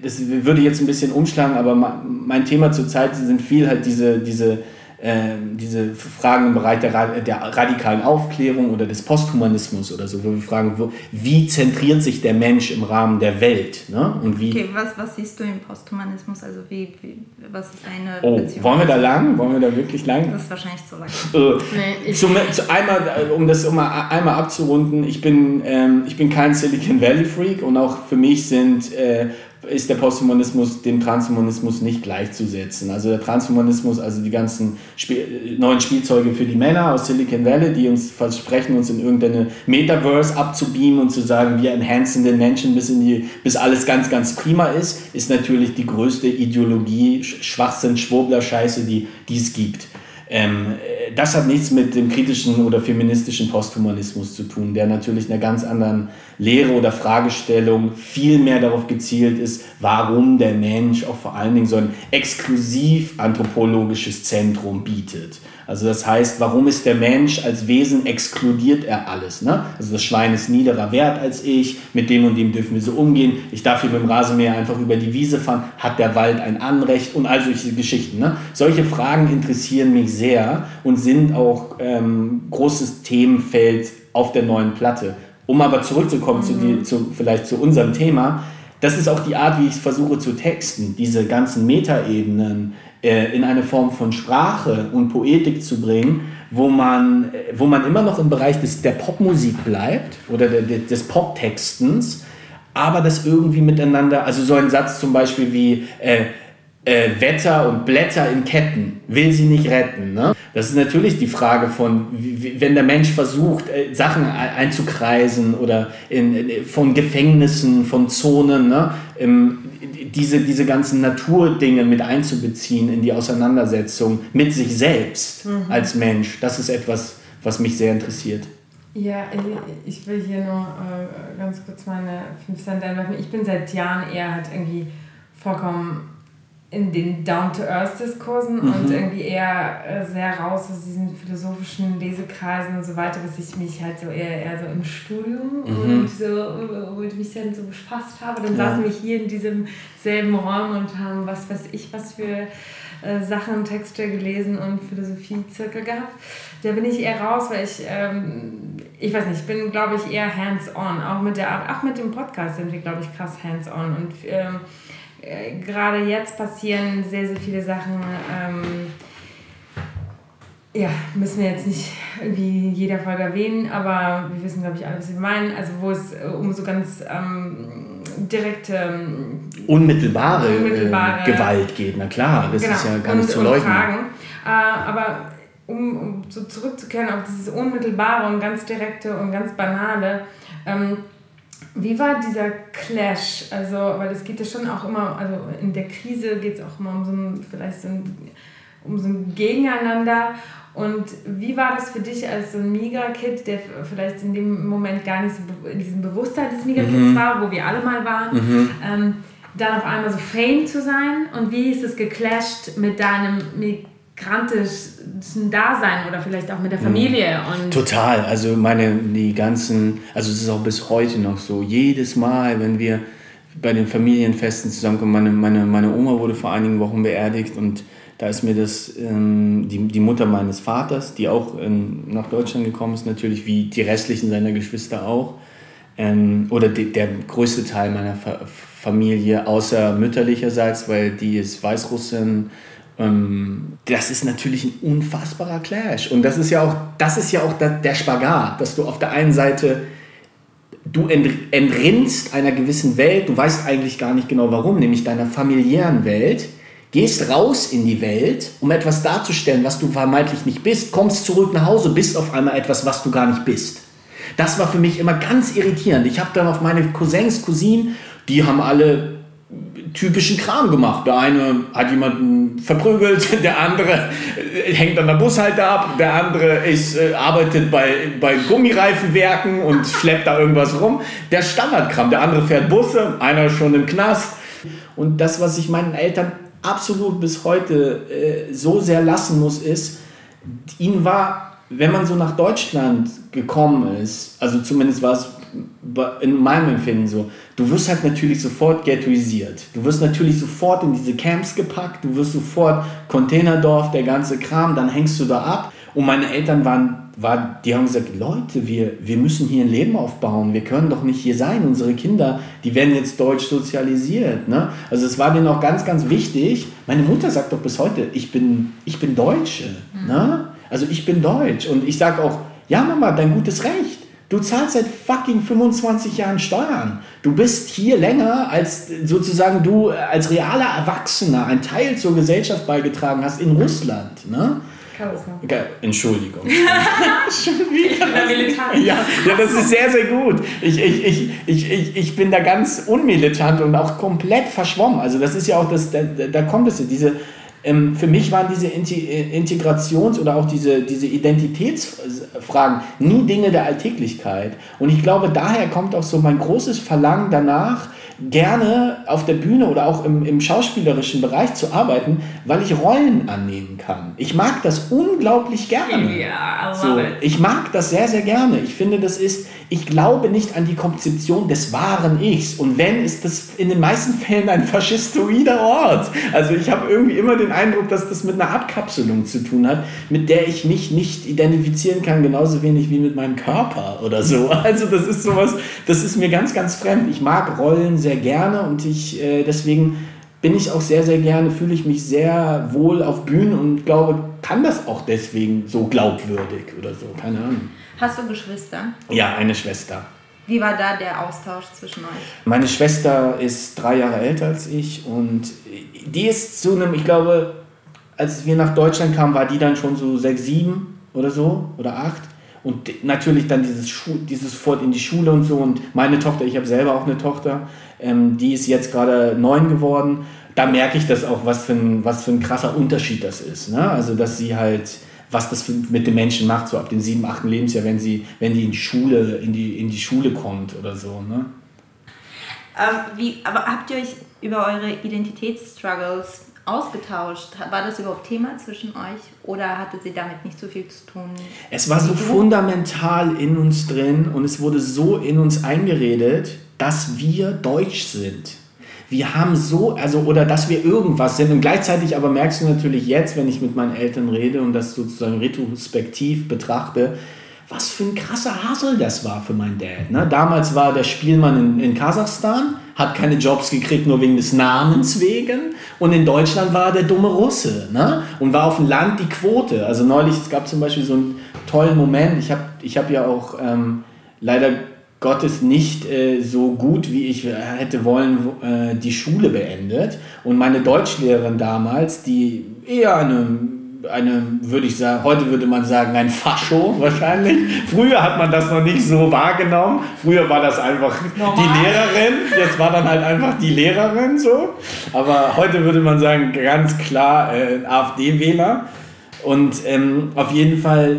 das würde jetzt ein bisschen umschlagen, aber mein Thema zurzeit sind viel halt diese, diese, diese Fragen im Bereich der, der radikalen Aufklärung oder des Posthumanismus oder so, wo wir fragen, wo, wie zentriert sich der Mensch im Rahmen der Welt? Ne? Und wie, okay, was, was siehst du im Posthumanismus? Also wie, wie was ist eine oh, Beziehung? Wollen wir da lang? Wollen wir da wirklich lang? Das ist wahrscheinlich zu lang. Äh, nee, zum, zu einmal, um das um einmal abzurunden, ich bin, ähm, ich bin kein Silicon Valley Freak und auch für mich sind äh, ist der Posthumanismus dem Transhumanismus nicht gleichzusetzen. Also der Transhumanismus, also die ganzen Spiel neuen Spielzeuge für die Männer aus Silicon Valley, die uns versprechen, uns in irgendeine Metaverse abzubeamen und zu sagen, wir enhancen den Menschen bis, in die, bis alles ganz, ganz prima ist, ist natürlich die größte Ideologie, Schwachsinn, Schwurbler-Scheiße, die, die es gibt. Ähm, das hat nichts mit dem kritischen oder feministischen Posthumanismus zu tun, der natürlich einer ganz anderen Lehre oder Fragestellung viel mehr darauf gezielt ist, warum der Mensch auch vor allen Dingen so ein exklusiv anthropologisches Zentrum bietet. Also das heißt, warum ist der Mensch als Wesen exkludiert er alles? Ne? Also das Schwein ist niederer Wert als ich, mit dem und dem dürfen wir so umgehen. Ich darf hier mit dem Rasenmäher einfach über die Wiese fahren. Hat der Wald ein Anrecht? Und all solche Geschichten. Ne? Solche Fragen interessieren mich sehr und sind auch ähm, großes Themenfeld auf der neuen Platte. Um aber zurückzukommen mhm. zu, die, zu, vielleicht zu unserem Thema, das ist auch die Art, wie ich es versuche zu texten, diese ganzen Metaebenen äh, in eine Form von Sprache und Poetik zu bringen, wo man, äh, wo man immer noch im Bereich des, der Popmusik bleibt oder der, des Poptextens, aber das irgendwie miteinander, also so ein Satz zum Beispiel wie äh, äh, Wetter und Blätter in Ketten will sie nicht retten. Ne? Das ist natürlich die Frage von, wie, wenn der Mensch versucht, äh, Sachen einzukreisen oder in, in, von Gefängnissen, von Zonen, ne? Ähm, diese, diese ganzen Naturdinge mit einzubeziehen in die Auseinandersetzung mit sich selbst mhm. als Mensch. Das ist etwas, was mich sehr interessiert. Ja, ich will hier nur äh, ganz kurz meine 5 Cent einwerfen. Ich bin seit Jahren eher halt irgendwie vollkommen in den Down-to-Earth-Diskursen mhm. und irgendwie eher äh, sehr raus aus diesen philosophischen Lesekreisen und so weiter, was ich mich halt so eher, eher so im Studium mhm. und so, womit ich mich dann so befasst habe. Dann ja. saßen wir hier in diesem selben Raum und haben was weiß ich, was für äh, Sachen, Texte gelesen und Philosophie-Zirkel gehabt. Da bin ich eher raus, weil ich, ähm, ich weiß nicht, ich bin, glaube ich, eher hands-on. Auch mit der, auch mit dem Podcast sind wir, glaube ich, krass hands-on. Und ähm, äh, gerade jetzt passieren sehr, sehr viele Sachen. Ähm, ja, müssen wir jetzt nicht irgendwie jeder Folge erwähnen, aber wir wissen, glaube ich, alle, was wir meinen. Also wo es äh, um so ganz ähm, direkte... Ähm, unmittelbare, unmittelbare äh, Gewalt geht, na klar, das genau, ist ja gar nicht zu leugnen. Äh, aber um, um so zurückzukehren auf dieses Unmittelbare und ganz Direkte und ganz Banale, ähm, wie war dieser Clash? Also, weil es geht ja schon auch immer, also in der Krise geht es auch immer um so ein, vielleicht so ein, um so ein Gegeneinander. Und wie war das für dich als so ein Migra-Kid, der vielleicht in dem Moment gar nicht so in diesem Bewusstsein des Migra-Kids mhm. war, wo wir alle mal waren, mhm. ähm, dann auf einmal so Fame zu sein? Und wie ist es geclasht mit deinem migrantischen Dasein oder vielleicht auch mit der Familie? Und Total. Also meine, die ganzen, also es ist auch bis heute noch so, jedes Mal, wenn wir bei den Familienfesten zusammenkommen, meine, meine, meine Oma wurde vor einigen Wochen beerdigt und da ist mir das, ähm, die, die Mutter meines Vaters, die auch ähm, nach Deutschland gekommen ist, natürlich wie die restlichen seiner Geschwister auch, ähm, oder die, der größte Teil meiner Fa Familie, außer mütterlicherseits, weil die ist Weißrussin, das ist natürlich ein unfassbarer Clash. Und das ist ja auch, das ist ja auch der, der Spagat, dass du auf der einen Seite du entrinnst einer gewissen Welt, du weißt eigentlich gar nicht genau warum, nämlich deiner familiären Welt, gehst raus in die Welt, um etwas darzustellen, was du vermeintlich nicht bist, kommst zurück nach Hause, bist auf einmal etwas, was du gar nicht bist. Das war für mich immer ganz irritierend. Ich habe dann auf meine Cousins, Cousinen, die haben alle typischen Kram gemacht. Der eine hat jemanden verprügelt, (laughs) der andere hängt an der Bushalte ab, der andere ist, äh, arbeitet bei, bei Gummireifenwerken und schleppt da irgendwas rum. Der Standardkram. Der andere fährt Busse, einer schon im Knast. Und das, was ich meinen Eltern absolut bis heute äh, so sehr lassen muss, ist, ihnen war, wenn man so nach Deutschland gekommen ist, also zumindest war es in meinem Empfinden so, du wirst halt natürlich sofort ghettoisiert. Du wirst natürlich sofort in diese Camps gepackt, du wirst sofort Containerdorf, der ganze Kram, dann hängst du da ab. Und meine Eltern waren war, die haben gesagt, Leute, wir, wir müssen hier ein Leben aufbauen, wir können doch nicht hier sein, unsere Kinder, die werden jetzt deutsch sozialisiert. Ne? Also es war denen auch ganz, ganz wichtig. Meine Mutter sagt doch bis heute, ich bin, ich bin Deutsche. Mhm. Ne? Also ich bin Deutsch. Und ich sage auch, ja Mama, dein gutes Recht. Du zahlst seit fucking 25 Jahren Steuern. Du bist hier länger, als sozusagen du als realer Erwachsener einen Teil zur Gesellschaft beigetragen hast in Russland. Ne? Okay, Entschuldigung. (laughs) Schon wieder. Ja, ja, das ist sehr, sehr gut. Ich, ich, ich, ich, ich, ich bin da ganz unmilitant und auch komplett verschwommen. Also das ist ja auch das, da, da kommt es ja, diese, für mich waren diese Integrations- oder auch diese, diese Identitätsfragen nie Dinge der Alltäglichkeit. Und ich glaube, daher kommt auch so mein großes Verlangen danach, gerne auf der Bühne oder auch im, im schauspielerischen Bereich zu arbeiten, weil ich Rollen annehmen kann. Ich mag das unglaublich gerne. Yeah, so, ich mag das sehr, sehr gerne. Ich finde, das ist, ich glaube nicht an die Konzeption des wahren Ichs. Und wenn, ist das in den meisten (laughs) Fällen ein faschistoider Ort. Also ich habe irgendwie immer den Eindruck, dass das mit einer Abkapselung zu tun hat, mit der ich mich nicht identifizieren kann, genauso wenig wie mit meinem Körper oder so. (laughs) Also das ist sowas, das ist mir ganz, ganz fremd. Ich mag Rollen sehr gerne und ich äh, deswegen bin ich auch sehr, sehr gerne, fühle ich mich sehr wohl auf Bühnen und glaube, kann das auch deswegen so glaubwürdig oder so, keine Ahnung. Hast du Geschwister? Ja, eine Schwester. Wie war da der Austausch zwischen euch? Meine Schwester ist drei Jahre älter als ich und die ist zu einem, ich glaube, als wir nach Deutschland kamen, war die dann schon so sechs, sieben oder so oder acht. Und natürlich dann dieses, Schu dieses Fort in die Schule und so. Und meine Tochter, ich habe selber auch eine Tochter, ähm, die ist jetzt gerade neun geworden. Da merke ich das auch, was für ein, was für ein krasser Unterschied das ist. Ne? Also, dass sie halt, was das mit den Menschen macht, so ab dem sieben, achten Lebensjahr, wenn sie, wenn die in die Schule, in die, in die Schule kommt oder so. Ne? Ähm, wie, aber habt ihr euch über eure Identitätsstruggles ausgetauscht? War das überhaupt Thema zwischen euch oder hatte sie damit nicht so viel zu tun? Es war so fundamental in uns drin und es wurde so in uns eingeredet, dass wir deutsch sind. Wir haben so, also, oder dass wir irgendwas sind. Und gleichzeitig aber merkst du natürlich jetzt, wenn ich mit meinen Eltern rede und das sozusagen retrospektiv betrachte, was für ein krasser Hassel das war für meinen Dad. Ne? Damals war der Spielmann in, in Kasachstan, hat keine Jobs gekriegt, nur wegen des Namens wegen. Und in Deutschland war er der dumme Russe ne? und war auf dem Land die Quote. Also neulich, es gab zum Beispiel so einen tollen Moment. Ich habe ich hab ja auch ähm, leider Gottes nicht äh, so gut, wie ich hätte wollen, äh, die Schule beendet. Und meine Deutschlehrerin damals, die eher eine eine, würde ich sagen, heute würde man sagen, ein Fascho wahrscheinlich. Früher hat man das noch nicht so wahrgenommen. Früher war das einfach Normal. die Lehrerin. Jetzt war dann halt einfach die Lehrerin so. Aber heute würde man sagen, ganz klar äh, AfD-Wähler. Und ähm, auf jeden Fall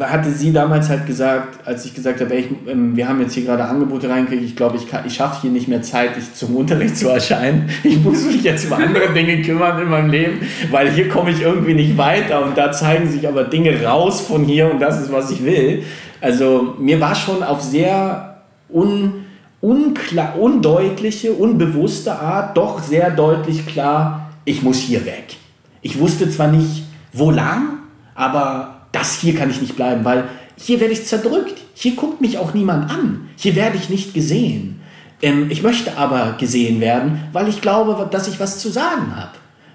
hatte sie damals halt gesagt, als ich gesagt habe, ey, ich, ähm, wir haben jetzt hier gerade Angebote reingekriegt, ich glaube, ich, ich schaffe hier nicht mehr Zeit, zum Unterricht zu erscheinen. Ich muss mich jetzt um andere Dinge kümmern in meinem Leben, weil hier komme ich irgendwie nicht weiter und da zeigen sich aber Dinge raus von hier und das ist, was ich will. Also mir war schon auf sehr un, unklar, undeutliche, unbewusste Art doch sehr deutlich klar, ich muss hier weg. Ich wusste zwar nicht, wo lang, aber das hier kann ich nicht bleiben, weil hier werde ich zerdrückt. Hier guckt mich auch niemand an. Hier werde ich nicht gesehen. Ähm, ich möchte aber gesehen werden, weil ich glaube, dass ich was zu sagen habe.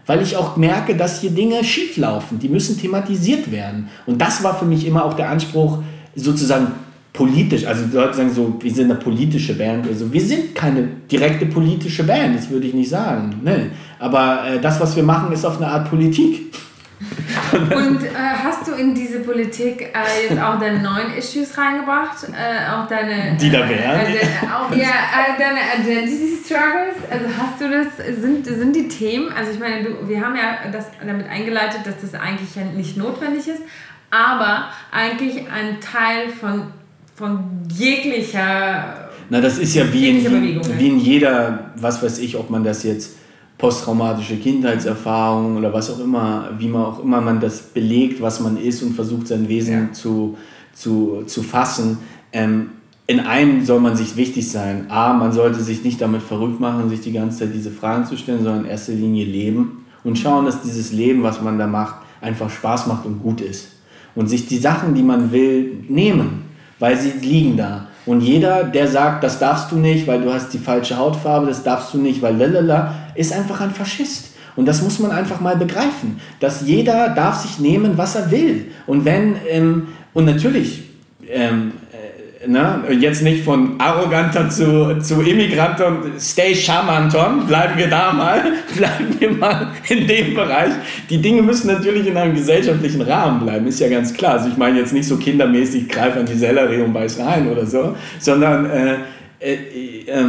Weil ich auch merke, dass hier Dinge schieflaufen. Die müssen thematisiert werden. Und das war für mich immer auch der Anspruch, sozusagen politisch, also Leute sagen so, wir sind eine politische Band. Also wir sind keine direkte politische Band, das würde ich nicht sagen. Nee. Aber äh, das, was wir machen, ist auf eine Art Politik. (laughs) Und äh, hast du in diese Politik äh, jetzt auch deine neuen Issues reingebracht? Äh, auch deine. Die da wären? Äh, auch, ja, äh, deine Identity Struggles. Also hast du das, sind, sind die Themen, also ich meine, du, wir haben ja das damit eingeleitet, dass das eigentlich ja nicht notwendig ist, aber eigentlich ein Teil von, von jeglicher. Na, das ist ja wie in, wie in jeder, was weiß ich, ob man das jetzt posttraumatische Kindheitserfahrung oder was auch immer, wie man auch immer man das belegt, was man ist und versucht sein Wesen ja. zu, zu, zu fassen. Ähm, in einem soll man sich wichtig sein. A, man sollte sich nicht damit verrückt machen, sich die ganze Zeit diese Fragen zu stellen, sondern in erster Linie leben und schauen, dass dieses Leben, was man da macht, einfach Spaß macht und gut ist. Und sich die Sachen, die man will, nehmen, weil sie liegen da. Und jeder, der sagt, das darfst du nicht, weil du hast die falsche Hautfarbe, das darfst du nicht, weil lalala, ist einfach ein Faschist. Und das muss man einfach mal begreifen, dass jeder darf sich nehmen, was er will. Und wenn, ähm, und natürlich, ähm, na, jetzt nicht von arroganter zu, zu Immigranten, stay charmanton, bleiben wir da mal, (laughs) bleiben wir mal in dem Bereich. Die Dinge müssen natürlich in einem gesellschaftlichen Rahmen bleiben, ist ja ganz klar. Also ich meine jetzt nicht so kindermäßig, greif an die Sellerie und beiß rein oder so, sondern äh, äh, äh, äh,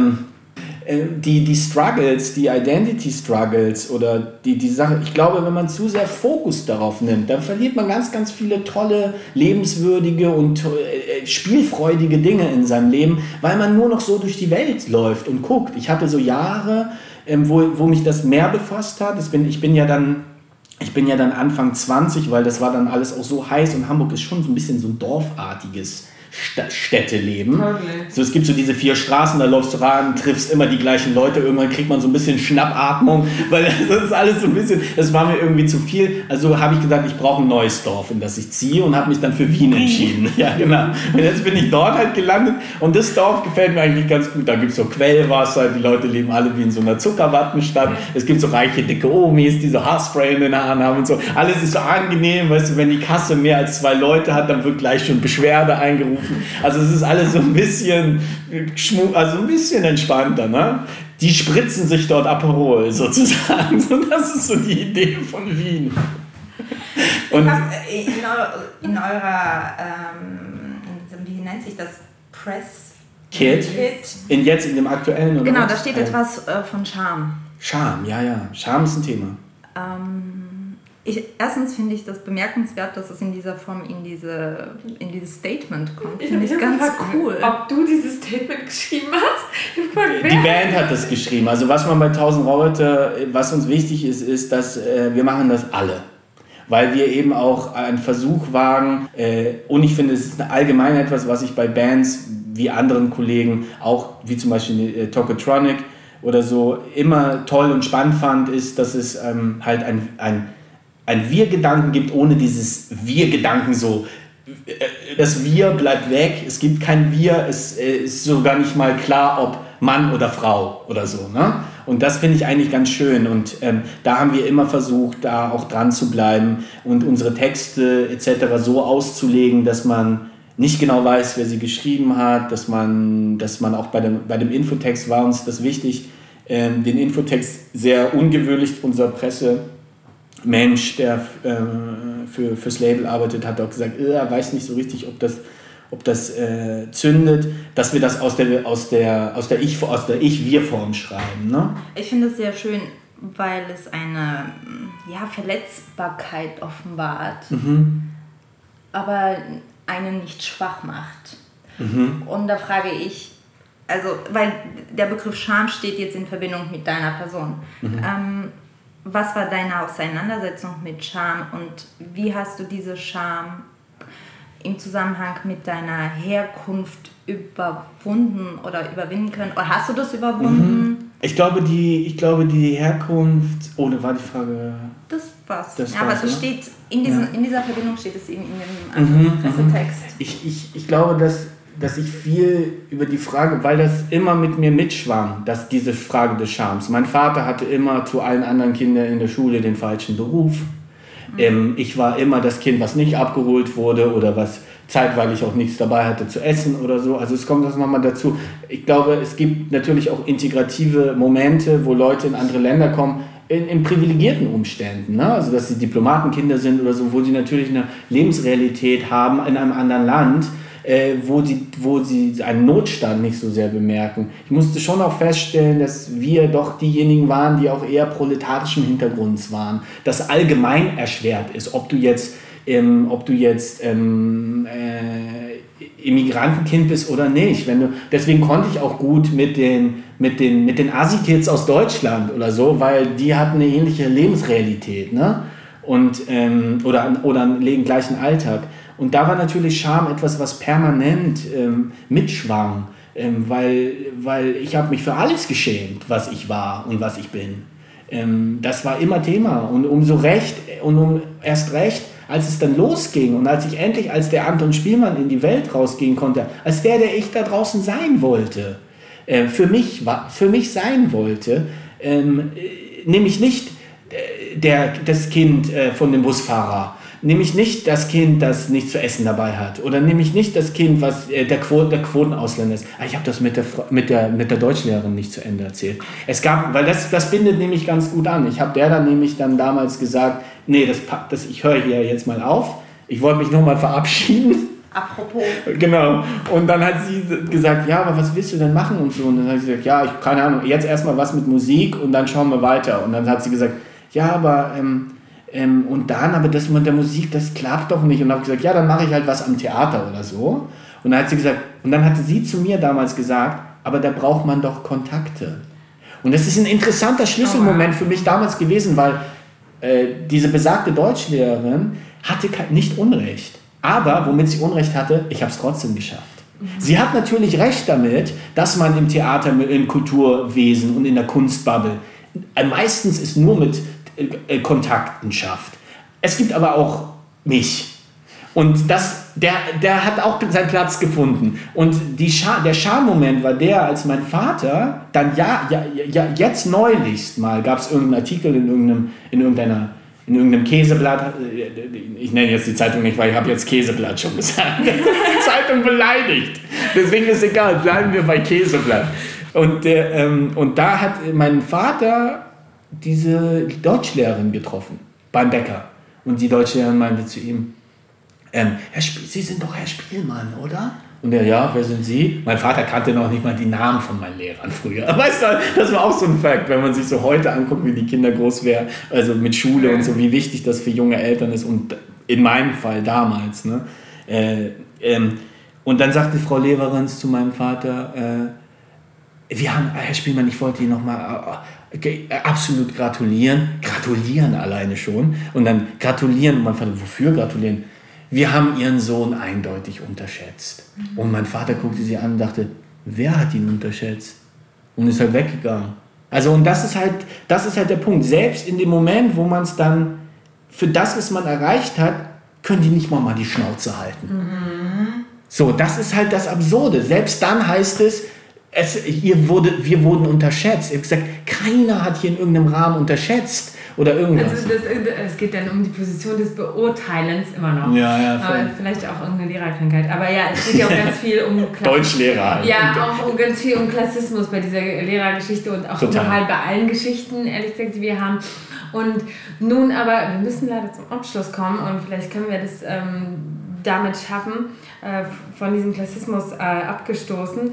die, die Struggles, die Identity Struggles oder die, die Sache, ich glaube, wenn man zu sehr Fokus darauf nimmt, dann verliert man ganz, ganz viele tolle, lebenswürdige und äh, spielfreudige Dinge in seinem Leben, weil man nur noch so durch die Welt läuft und guckt. Ich hatte so Jahre, ähm, wo, wo mich das mehr befasst hat. Das bin, ich bin ja dann ich bin ja dann Anfang 20, weil das war dann alles auch so heiß und Hamburg ist schon so ein bisschen so ein dorfartiges Städte leben. Okay. So, es gibt so diese vier Straßen, da läufst du ran, triffst immer die gleichen Leute, irgendwann kriegt man so ein bisschen Schnappatmung, (laughs) weil das ist alles so ein bisschen, das war mir irgendwie zu viel. Also habe ich gesagt, ich brauche ein neues Dorf, in das ich ziehe und habe mich dann für Wien entschieden. (laughs) Ja, genau. Und jetzt bin ich dort halt gelandet und das Dorf gefällt mir eigentlich ganz gut. Da gibt es so Quellwasser, die Leute leben alle wie in so einer Zuckerwattenstadt. Es gibt so reiche, dicke Omis, die so Haarspray in den Haaren haben und so. Alles ist so angenehm, weißt du, wenn die Kasse mehr als zwei Leute hat, dann wird gleich schon Beschwerde eingerufen also es ist alles so ein bisschen, also ein bisschen entspannter. Ne? Die spritzen sich dort Aperol sozusagen. (laughs) So, das ist so die Idee von Wien. Und äh, in, in, eurer, ähm, wie nennt sich das, Press? Kit. In jetzt in dem aktuellen oder Genau, da steht etwas äh, von Charme. Charme, ja, ja. Charme ist ein Thema. Ähm, ich, erstens finde ich das bemerkenswert, dass es in dieser Form in, diese, in dieses Statement kommt. Finde ich, ich ganz cool. Ob du dieses Statement geschrieben hast? Die Band hat das geschrieben. Also was man bei 1000 Roboter, was uns wichtig ist, ist, dass äh, wir machen das alle. Weil wir eben auch einen Versuch wagen, äh, und ich finde, es ist allgemein etwas, was ich bei Bands wie anderen Kollegen, auch wie zum Beispiel äh, Tokotronic oder so, immer toll und spannend fand, ist, dass es ähm, halt ein, ein ein Wir-Gedanken gibt, ohne dieses Wir-Gedanken so das Wir bleibt weg, es gibt kein Wir, es ist sogar nicht mal klar, ob Mann oder Frau oder so. Ne? Und das finde ich eigentlich ganz schön. Und ähm, da haben wir immer versucht, da auch dran zu bleiben und unsere Texte etc. so auszulegen, dass man nicht genau weiß, wer sie geschrieben hat, dass man, dass man auch bei dem, bei dem Infotext war uns das wichtig, ähm, den Infotext sehr ungewöhnlich, unser Pressemensch, der äh, für, fürs Label arbeitet, hat auch gesagt, äh, er weiß nicht so richtig, ob das ob das äh, zündet, dass wir das aus der, aus der, aus der Ich, aus der Ich-Wir-Form schreiben. Ne? Ich finde es sehr schön, weil es eine ja, Verletzbarkeit offenbart, mhm. aber einen nicht schwach macht. Mhm. Und da frage ich, also, weil der Begriff Scham steht jetzt in Verbindung mit deiner Person. Mhm. Ähm, was war deine Auseinandersetzung mit Scham und wie hast du diese Scham im Zusammenhang mit deiner Herkunft überwunden oder überwinden können? Oder hast du das überwunden? Mhm. Ich glaube, die, ich glaube, die Herkunft. Oh, da war die Frage. Das war's. Das ja, war's, aber es steht in, diesen, ja. in dieser Verbindung steht es eben in dem mhm, Pressetext. Mhm. Ich, ich, ich glaube, dass, dass ich viel über die Frage, weil das immer mit mir mitschwang, dass diese Frage des Charmes. Mein Vater hatte immer zu allen anderen Kindern in der Schule den falschen Beruf. Ähm, ich war immer das Kind, was nicht abgeholt wurde oder was zeitweilig auch nichts dabei hatte zu essen oder so. Also es kommt das nochmal dazu. Ich glaube, es gibt natürlich auch integrative Momente, wo Leute in andere Länder kommen, in, in privilegierten Umständen. Ne? Also dass sie Diplomatenkinder sind oder so, wo sie natürlich eine Lebensrealität haben in einem anderen Land äh, wo, sie, wo sie einen Notstand nicht so sehr bemerken. Ich musste schon auch feststellen, dass wir doch diejenigen waren, die auch eher proletarischen Hintergrunds waren. Das allgemein erschwert ist, ob du jetzt, ähm, ob du jetzt ähm, äh, Immigrantenkind bist oder nicht. Wenn du, deswegen konnte ich auch gut mit den, mit den, mit den Asi-Kids aus Deutschland oder so, weil die hatten eine ähnliche Lebensrealität. Ne? Und, ähm, oder, oder einen gleichen Alltag. Und da war natürlich Scham etwas, was permanent ähm, mitschwang, ähm, weil, weil ich habe mich für alles geschämt, was ich war und was ich bin. Ähm, das war immer Thema und umso recht und um erst recht, als es dann losging und als ich endlich als der Anton Spielmann in die Welt rausgehen konnte, als der, der ich da draußen sein wollte, äh, für, mich, für mich sein wollte, ähm, äh, nämlich nicht äh, der, das Kind äh, von dem Busfahrer, nehme ich nicht das Kind, das nichts zu essen dabei hat. Oder nehme ich nicht das Kind, was äh, der, Quoten, der Quotenausländer ist. Ah, ich habe das mit der, mit, der, mit der Deutschlehrerin nicht zu Ende erzählt. Es gab, weil das, das bindet nämlich ganz gut an. Ich habe der dann nämlich dann damals gesagt, nee, das, das, ich höre hier jetzt mal auf. Ich wollte mich nochmal verabschieden. Apropos. Genau. Und dann hat sie gesagt, ja, aber was willst du denn machen und so. Und dann hat sie gesagt, ja, ich keine Ahnung, jetzt erstmal was mit Musik und dann schauen wir weiter. Und dann hat sie gesagt, ja, aber ähm, ähm, und dann, aber das mit der Musik, das klappt doch nicht. Und habe gesagt, ja, dann mache ich halt was am Theater oder so. Und dann hat sie gesagt, und dann hatte sie zu mir damals gesagt, aber da braucht man doch Kontakte. Und das ist ein interessanter Schlüsselmoment für mich damals gewesen, weil äh, diese besagte Deutschlehrerin hatte nicht Unrecht. Aber womit sie Unrecht hatte, ich habe es trotzdem geschafft. Mhm. Sie hat natürlich recht damit, dass man im Theater, im Kulturwesen und in der Kunstbubble äh, meistens ist nur mit äh, Kontakten schafft. Es gibt aber auch mich. Und das, der, der hat auch seinen Platz gefunden. Und die Scha der Schammoment war der, als mein Vater dann ja, ja, ja jetzt neulichst mal gab es irgendeinen Artikel in, irgendeinem, in, irgendeiner, in irgendeinem Käseblatt. Ich nenne jetzt die Zeitung nicht, weil ich habe jetzt Käseblatt schon gesagt. (laughs) Die Zeitung beleidigt. Deswegen ist egal, bleiben wir bei Käseblatt. Und, der, ähm, und da hat mein Vater diese Deutschlehrerin getroffen beim Bäcker. Und die Deutschlehrerin meinte zu ihm, ähm, Herr Sie sind doch Herr Spielmann, oder? Und er, ja, wer sind Sie? Mein Vater kannte noch nicht mal die Namen von meinen Lehrern früher. (laughs) Weißt du, das war auch so ein Fakt, wenn man sich so heute anguckt, wie die Kinder groß wären, also mit Schule und so, wie wichtig das für junge Eltern ist und in meinem Fall damals. Ne? Äh, ähm, und dann sagte Frau Lehrerin zu meinem Vater, äh, wir haben, Herr Spielmann, ich wollte Ihnen nochmal äh, absolut gratulieren, gratulieren alleine schon und dann gratulieren und man fragt, wofür gratulieren? Wir haben ihren Sohn eindeutig unterschätzt. Mhm. Und mein Vater guckte sie an und dachte, wer hat ihn unterschätzt? Und ist halt weggegangen. Also und das ist halt, das ist halt der Punkt. Selbst in dem Moment, wo man es dann für das, was man erreicht hat, können die nicht mal mal die Schnauze halten. Mhm. So, das ist halt das Absurde. Selbst dann heißt es, es ihr wurde, wir wurden unterschätzt. Ich habe gesagt, keiner hat hier in irgendeinem Rahmen unterschätzt oder irgendwas. Also das, es geht dann um die Position des Beurteilens immer noch. Ja, ja. Voll. vielleicht auch irgendeine Lehrerkrankheit. Aber ja, es geht ja auch ganz viel um (laughs) Deutschlehrer. Ja, auch um ganz viel um Klassismus bei dieser Lehrergeschichte und auch Total. halt bei allen Geschichten, ehrlich gesagt, die wir haben. Und nun aber, wir müssen leider zum Abschluss kommen und vielleicht können wir das ähm, damit schaffen, äh, von diesem Klassismus äh, abgestoßen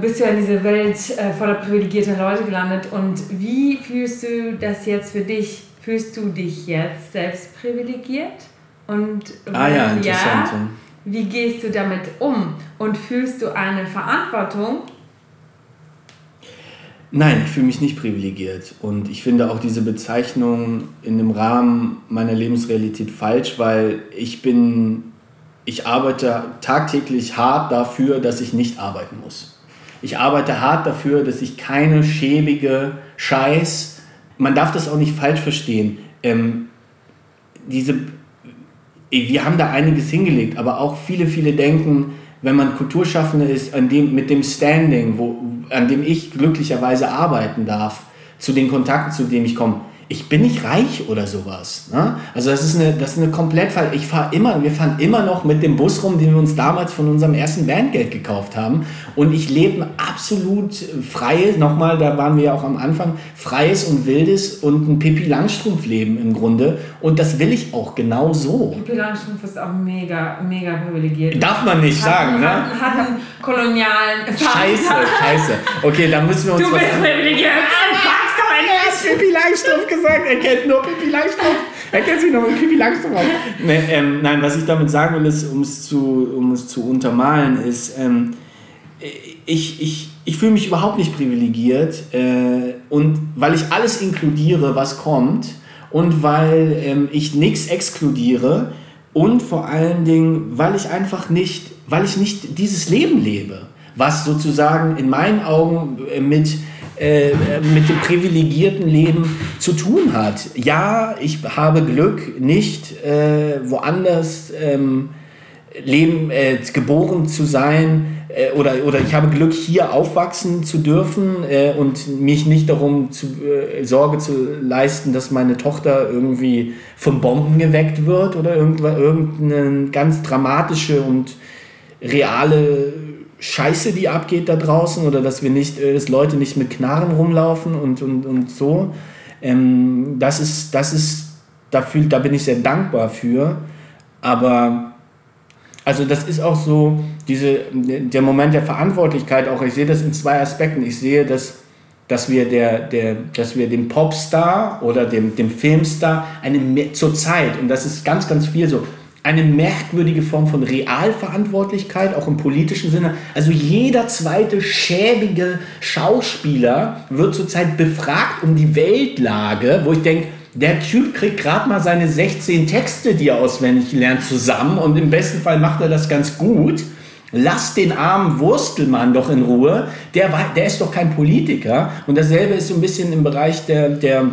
bist du in diese Welt äh, voller privilegierter Leute gelandet. Und wie fühlst du das jetzt für dich? Fühlst du dich jetzt selbst privilegiert? Und ah, ja, ja, wie gehst du damit um? Und fühlst du eine Verantwortung? Nein, ich fühle mich nicht privilegiert. Und ich finde auch diese Bezeichnung in dem Rahmen meiner Lebensrealität falsch, weil ich bin ich arbeite tagtäglich hart dafür, dass ich nicht arbeiten muss. Ich arbeite hart dafür, dass ich keine schäbige Scheiß, man darf das auch nicht falsch verstehen, ähm, diese, wir haben da einiges hingelegt, aber auch viele, viele denken, wenn man Kulturschaffende ist, an dem, mit dem Standing, wo, an dem ich glücklicherweise arbeiten darf, zu den Kontakten, zu denen ich komme, ich bin nicht reich oder sowas. Ne? Also das ist eine, das ist eine komplett. Ich fahre immer, wir fahren immer noch mit dem Bus rum, den wir uns damals von unserem ersten Bandgeld gekauft haben. Und ich lebe ein absolut freies, nochmal, da waren wir ja auch am Anfang, freies und wildes und ein Pippi Langstrumpf-Leben im Grunde. Und das will ich auch genau so. Pippi Langstrumpf ist auch mega, mega privilegiert. Darf man nicht hat, sagen, hat, ne? Hat einen kolonialen Scheiße, scheiße. Okay, dann müssen wir uns du bist privilegiert. Pippi Langstrumpf gesagt. Er kennt nur Pippi Langstrumpf. Er kennt sich noch mit Pippi Langstrumpf aus. Nee, ähm, nein, was ich damit sagen will, ist, um es zu, zu untermalen, ist, ähm, ich, ich, ich fühle mich überhaupt nicht privilegiert. Äh, und weil ich alles inkludiere, was kommt, und weil ähm, ich nichts exkludiere, und vor allen Dingen, weil ich einfach nicht, weil ich nicht dieses Leben lebe, was sozusagen in meinen Augen äh, mit äh, mit dem privilegierten Leben zu tun hat. Ja, ich habe Glück, nicht äh, woanders ähm, leben, äh, geboren zu sein äh, oder, oder ich habe Glück, hier aufwachsen zu dürfen äh, und mich nicht darum zu, Sorge zu leisten, dass meine Tochter irgendwie von Bomben geweckt wird oder irgendeine ganz dramatische und reale Scheiße, die abgeht da draußen oder dass wir nicht, äh, dass Leute nicht mit Knarren rumlaufen und, und, und so. Ähm, das ist, das ist, dafür, da bin ich sehr dankbar für. Aber also das ist auch so diese, der Moment der Verantwortlichkeit auch. Ich sehe das in zwei Aspekten. Ich sehe, dass, dass, wir, der, der, dass wir dem Popstar oder dem, dem Filmstar eine zur Zeit, und das ist ganz, ganz viel so, eine merkwürdige Form von Realverantwortlichkeit, auch im politischen Sinne. Also jeder zweite schäbige Schauspieler wird zurzeit befragt um die Weltlage, wo ich denke, der Typ kriegt gerade mal seine 16 Texte, die er auswendig lernt, zusammen und im besten Fall macht er das ganz gut. Lass den armen Wurstelmann doch in Ruhe. Der, der ist doch kein Politiker. Und dasselbe ist so ein bisschen im Bereich der, der,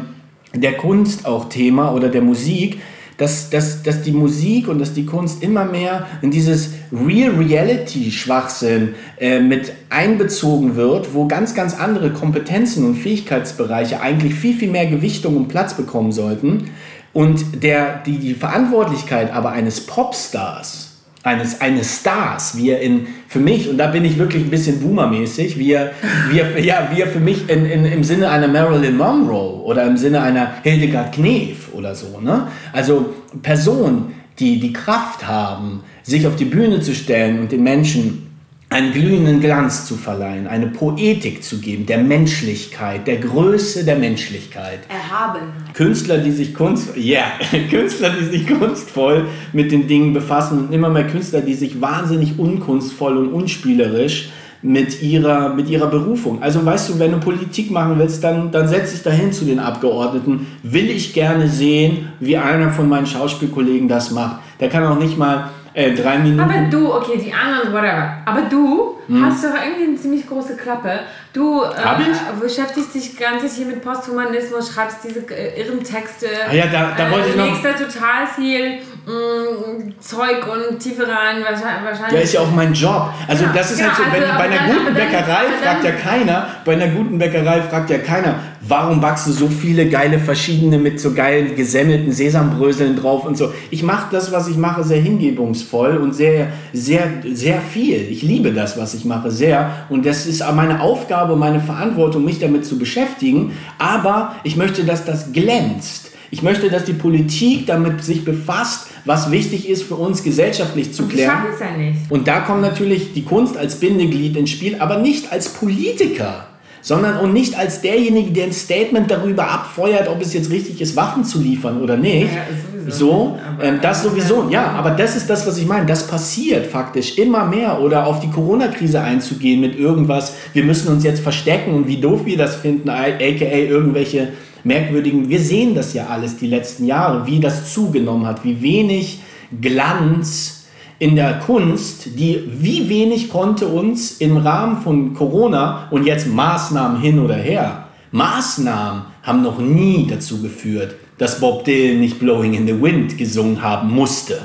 der Kunst auch Thema oder der Musik dass, dass, dass die Musik und dass die Kunst immer mehr in dieses Real Reality Schwachsinn äh, mit einbezogen wird, wo ganz, ganz andere Kompetenzen und Fähigkeitsbereiche eigentlich viel, viel mehr Gewichtung und Platz bekommen sollten. Und der, die, die Verantwortlichkeit aber eines Popstars, eines, eines Stars, wie er in, für mich, und da bin ich wirklich ein bisschen boomermäßig, wie er, wie er, ja, wie er für mich in, in, im Sinne einer Marilyn Monroe oder im Sinne einer Hildegard Knef oder so, ne? Also Personen, die die Kraft haben, sich auf die Bühne zu stellen und den Menschen einen glühenden Glanz zu verleihen, eine Poetik zu geben, der Menschlichkeit, der Größe der Menschlichkeit. Erhaben. Künstler, die sich kunst, yeah, (laughs) Künstler, die sich kunstvoll mit den Dingen befassen und immer mehr Künstler, die sich wahnsinnig unkunstvoll und unspielerisch mit ihrer, mit ihrer Berufung. Also weißt du, wenn du Politik machen willst, dann, dann setz dich dahin zu den Abgeordneten. Will ich gerne sehen, wie einer von meinen Schauspielkollegen das macht. Der kann auch nicht mal äh, drei Minuten. Aber du, okay, die anderen, whatever. Aber du hm. hast doch irgendwie eine ziemlich große Klappe. Du äh, beschäftigst dich ganz hier mit Posthumanismus, schreibst diese äh, irren Texte. Ah ja, da, da wollte ich noch. da total viel. Mm, Zeug und Tiefe rein wahrscheinlich. Ja, ist ja auch mein Job. Also ja, das ist halt so, wenn, also, bei einer dann, guten Bäckerei dann, fragt ja keiner, bei einer guten Bäckerei fragt ja keiner, warum backst du so viele geile verschiedene mit so geilen gesemmelten Sesambröseln drauf und so. Ich mache das, was ich mache, sehr hingebungsvoll und sehr, sehr, sehr viel. Ich liebe das, was ich mache, sehr. Und das ist meine Aufgabe, meine Verantwortung, mich damit zu beschäftigen. Aber ich möchte, dass das glänzt. Ich möchte, dass die Politik damit sich befasst, was wichtig ist für uns gesellschaftlich zu klären. Und, ja nicht. und da kommt natürlich die Kunst als Bindeglied ins Spiel, aber nicht als Politiker, sondern und nicht als derjenige, der ein Statement darüber abfeuert, ob es jetzt richtig ist, Waffen zu liefern oder nicht. Ja, so, ähm, das sowieso. Ja, aber das ist das, was ich meine. Das passiert faktisch immer mehr oder auf die Corona-Krise einzugehen mit irgendwas. Wir müssen uns jetzt verstecken und wie doof wir das finden, aka irgendwelche merkwürdigen, wir sehen das ja alles die letzten Jahre, wie das zugenommen hat, wie wenig Glanz in der Kunst, die wie wenig konnte uns im Rahmen von Corona und jetzt Maßnahmen hin oder her, Maßnahmen haben noch nie dazu geführt, dass Bob Dylan nicht Blowing in the Wind gesungen haben musste.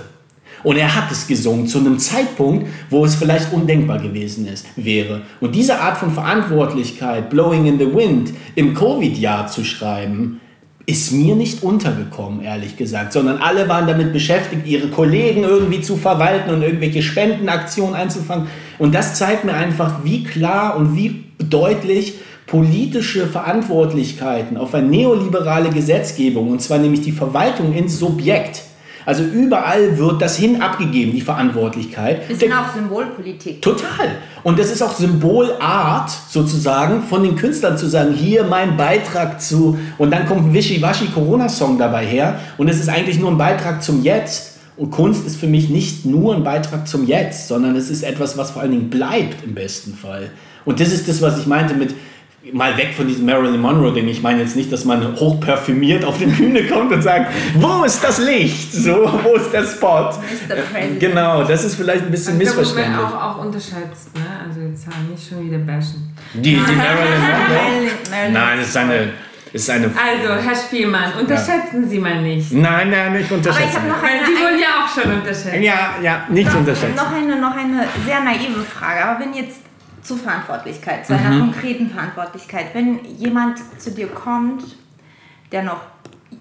Und er hat es gesungen zu einem Zeitpunkt, wo es vielleicht undenkbar gewesen ist, wäre. Und diese Art von Verantwortlichkeit, Blowing in the Wind, im Covid-Jahr zu schreiben, ist mir nicht untergekommen, ehrlich gesagt, sondern alle waren damit beschäftigt, ihre Kollegen irgendwie zu verwalten und irgendwelche Spendenaktionen einzufangen. Und das zeigt mir einfach, wie klar und wie deutlich politische Verantwortlichkeiten auf eine neoliberale Gesetzgebung, und zwar nämlich die Verwaltung ins Subjekt, also überall wird das hin abgegeben, die Verantwortlichkeit. Ist auch Symbolpolitik. Total. Und das ist auch Symbolart sozusagen von den Künstlern zu sagen, hier mein Beitrag zu, und dann kommt ein Wischiwaschi Corona-Song dabei her und es ist eigentlich nur ein Beitrag zum Jetzt. Und Kunst ist für mich nicht nur ein Beitrag zum Jetzt, sondern es ist etwas, was vor allen Dingen bleibt im besten Fall. Und das ist das, was ich meinte mit, mal weg von diesem Marilyn Monroe-Ding. Ich meine jetzt nicht, dass man hochperfumiert auf die Bühne kommt und sagt, wo ist das Licht? So, wo ist der Spot? Genau, das ist vielleicht ein bisschen also, missverständlich. auch, auch unterschätzt, ne? Also jetzt nicht schon wieder bashen. Die, die Marilyn (laughs) Monroe? Nein, es ist eine... Ist eine also, Herr Spielmann, unterschätzen ja. Sie mal nicht. Nein, nein, nicht unterschätzen. Aber ich noch eine, Sie wurden ja auch schon unterschätzt. Ja, ja, nicht noch, unterschätzen. Noch eine, noch eine sehr naive Frage. Aber wenn jetzt zu Verantwortlichkeit, zu einer mhm. konkreten Verantwortlichkeit. Wenn jemand zu dir kommt, der noch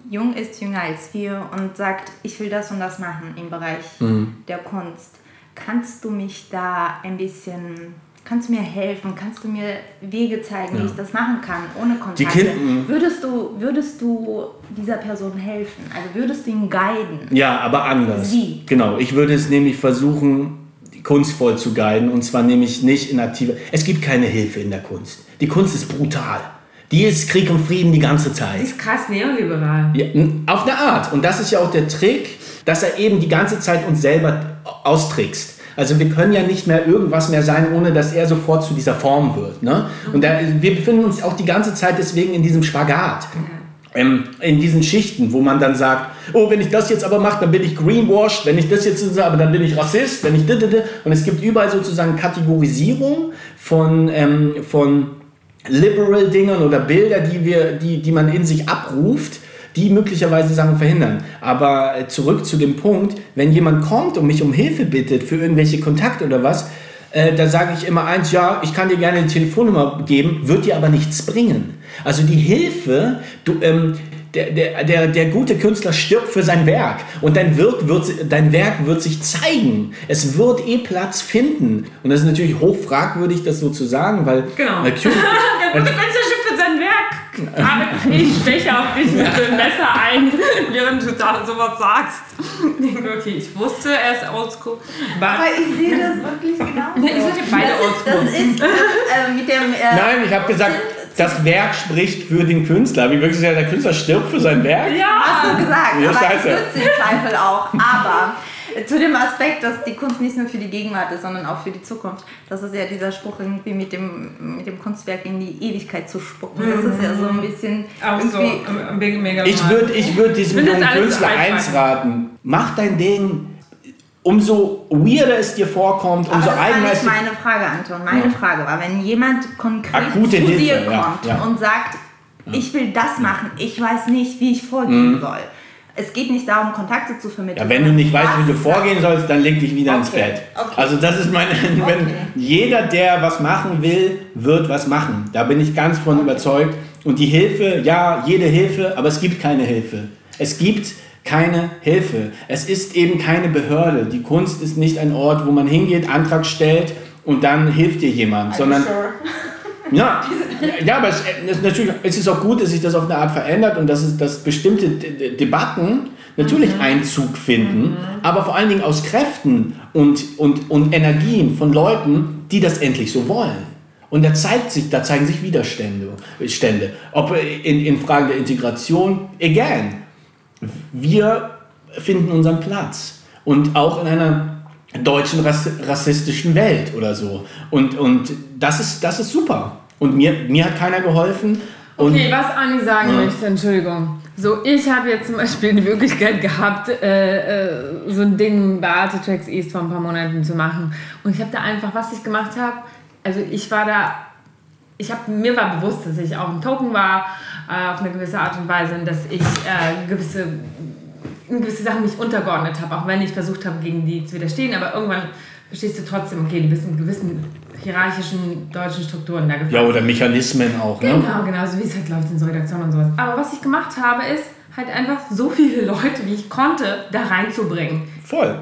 jung ist, jünger als wir und sagt, ich will das und das machen im Bereich mhm. der Kunst, kannst du mich da ein bisschen, kannst du mir helfen, kannst du mir Wege zeigen, ja. wie ich das machen kann, ohne Kontakte? Mhm. Würdest du, würdest du dieser Person helfen? Also würdest du ihn guiden? Ja, aber anders. Sie. Genau, ich würde es nämlich versuchen, kunstvoll zu guiden und zwar nämlich nicht in aktive. Es gibt keine Hilfe in der Kunst. Die Kunst ist brutal. Die ist Krieg und Frieden die ganze Zeit. Die ist krass neoliberal. Ja, auf eine Art. Und das ist ja auch der Trick, dass er eben die ganze Zeit uns selber austrickst. Also wir können ja nicht mehr irgendwas mehr sein, ohne dass er sofort zu dieser Form wird. Ne? Und da, wir befinden uns auch die ganze Zeit deswegen in diesem Spagat. Ja in diesen Schichten, wo man dann sagt, oh, wenn ich das jetzt aber mache, dann bin ich greenwashed, wenn ich das jetzt sage, dann bin ich Rassist, wenn ich und es gibt überall sozusagen Kategorisierung von, ähm, von liberal Dingen oder Bilder, die, wir, die, die man in sich abruft, die möglicherweise Sachen verhindern. Aber äh, zurück zu dem Punkt, wenn jemand kommt und mich um Hilfe bittet für irgendwelche Kontakte oder was, äh, da sage ich immer eins, ja, ich kann dir gerne eine Telefonnummer geben, wird dir aber nichts bringen. Also die Hilfe, du, ähm, der, der, der, der gute Künstler stirbt für sein Werk und dein, Wirk wird, dein Werk wird sich zeigen. Es wird eh Platz finden. Und das ist natürlich hoch fragwürdig, das so zu sagen, weil genau. natürlich. (laughs) der gute Künstler ich steche auf dich mit dem Messer ein, während du da sowas sagst. Okay, ich wusste, er ist oldschool. Aber ich sehe das wirklich genau. Ja, ich sehe beide oldschool. Das ist äh, mit dem. Äh, Nein, ich habe gesagt das Werk spricht für den Künstler. Wie wirklich der Künstler stirbt für sein Werk? Ja, hast du gesagt. Ja, aber scheiße. es wird im Zweifel auch. Aber zu dem Aspekt, dass die Kunst nicht nur für die Gegenwart ist, sondern auch für die Zukunft. Das ist ja dieser Spruch irgendwie mit dem, mit dem Kunstwerk in die Ewigkeit zu spucken. Das ist ja so ein bisschen. Auch so, mega Ich würde ich würd diesem jungen Künstler eins raten. Mach dein Ding umso weirder es dir vorkommt, umso eigener es. Das ist meine Frage, Anton. Meine ja. Frage war, wenn jemand konkret Akute zu Hilfe, dir kommt ja, ja. und sagt, ich will das machen, ich weiß nicht, wie ich vorgehen mhm. soll. Es geht nicht darum, Kontakte zu vermitteln. Ja, wenn du nicht weißt, wie du vorgehen sollst, dann leg dich wieder okay. ins Bett. Okay. Also das ist meine, (laughs) wenn okay. jeder, der was machen will, wird was machen. Da bin ich ganz von überzeugt. Und die Hilfe, ja, jede Hilfe, aber es gibt keine Hilfe. Es gibt keine Hilfe. Es ist eben keine Behörde. Die Kunst ist nicht ein Ort, wo man hingeht, Antrag stellt und dann hilft dir jemand, sondern sure? Ja, ja, aber es, es, natürlich, es ist auch gut, dass sich das auf eine Art verändert und dass, es, dass bestimmte De Debatten natürlich mhm. Einzug finden, mhm. aber vor allen Dingen aus Kräften und, und, und Energien von Leuten, die das endlich so wollen. Und da, zeigt sich, da zeigen sich Widerstände. Stände. Ob in, in Fragen der Integration, again, wir finden unseren Platz. Und auch in einer deutschen rassistischen Welt oder so. Und, und das, ist, das ist super. Und mir, mir hat keiner geholfen. Und okay, was Anni sagen ja. möchte, Entschuldigung. So, ich habe jetzt zum Beispiel die Möglichkeit gehabt, äh, äh, so ein Ding bei Arte Tracks East vor ein paar Monaten zu machen. Und ich habe da einfach, was ich gemacht habe, also ich war da, ich habe, mir war bewusst, dass ich auch ein Token war, äh, auf eine gewisse Art und Weise, und dass ich äh, gewisse gewisse Sachen nicht untergeordnet habe, auch wenn ich versucht habe, gegen die zu widerstehen. Aber irgendwann verstehst du trotzdem, okay, du bist in gewissen hierarchischen deutschen Strukturen da gefangen. Ja, oder Mechanismen auch, ne? Genau, genau, so wie es halt läuft in so Redaktionen und sowas. Aber was ich gemacht habe, ist halt einfach so viele (laughs) Leute, wie ich konnte, da reinzubringen. Voll.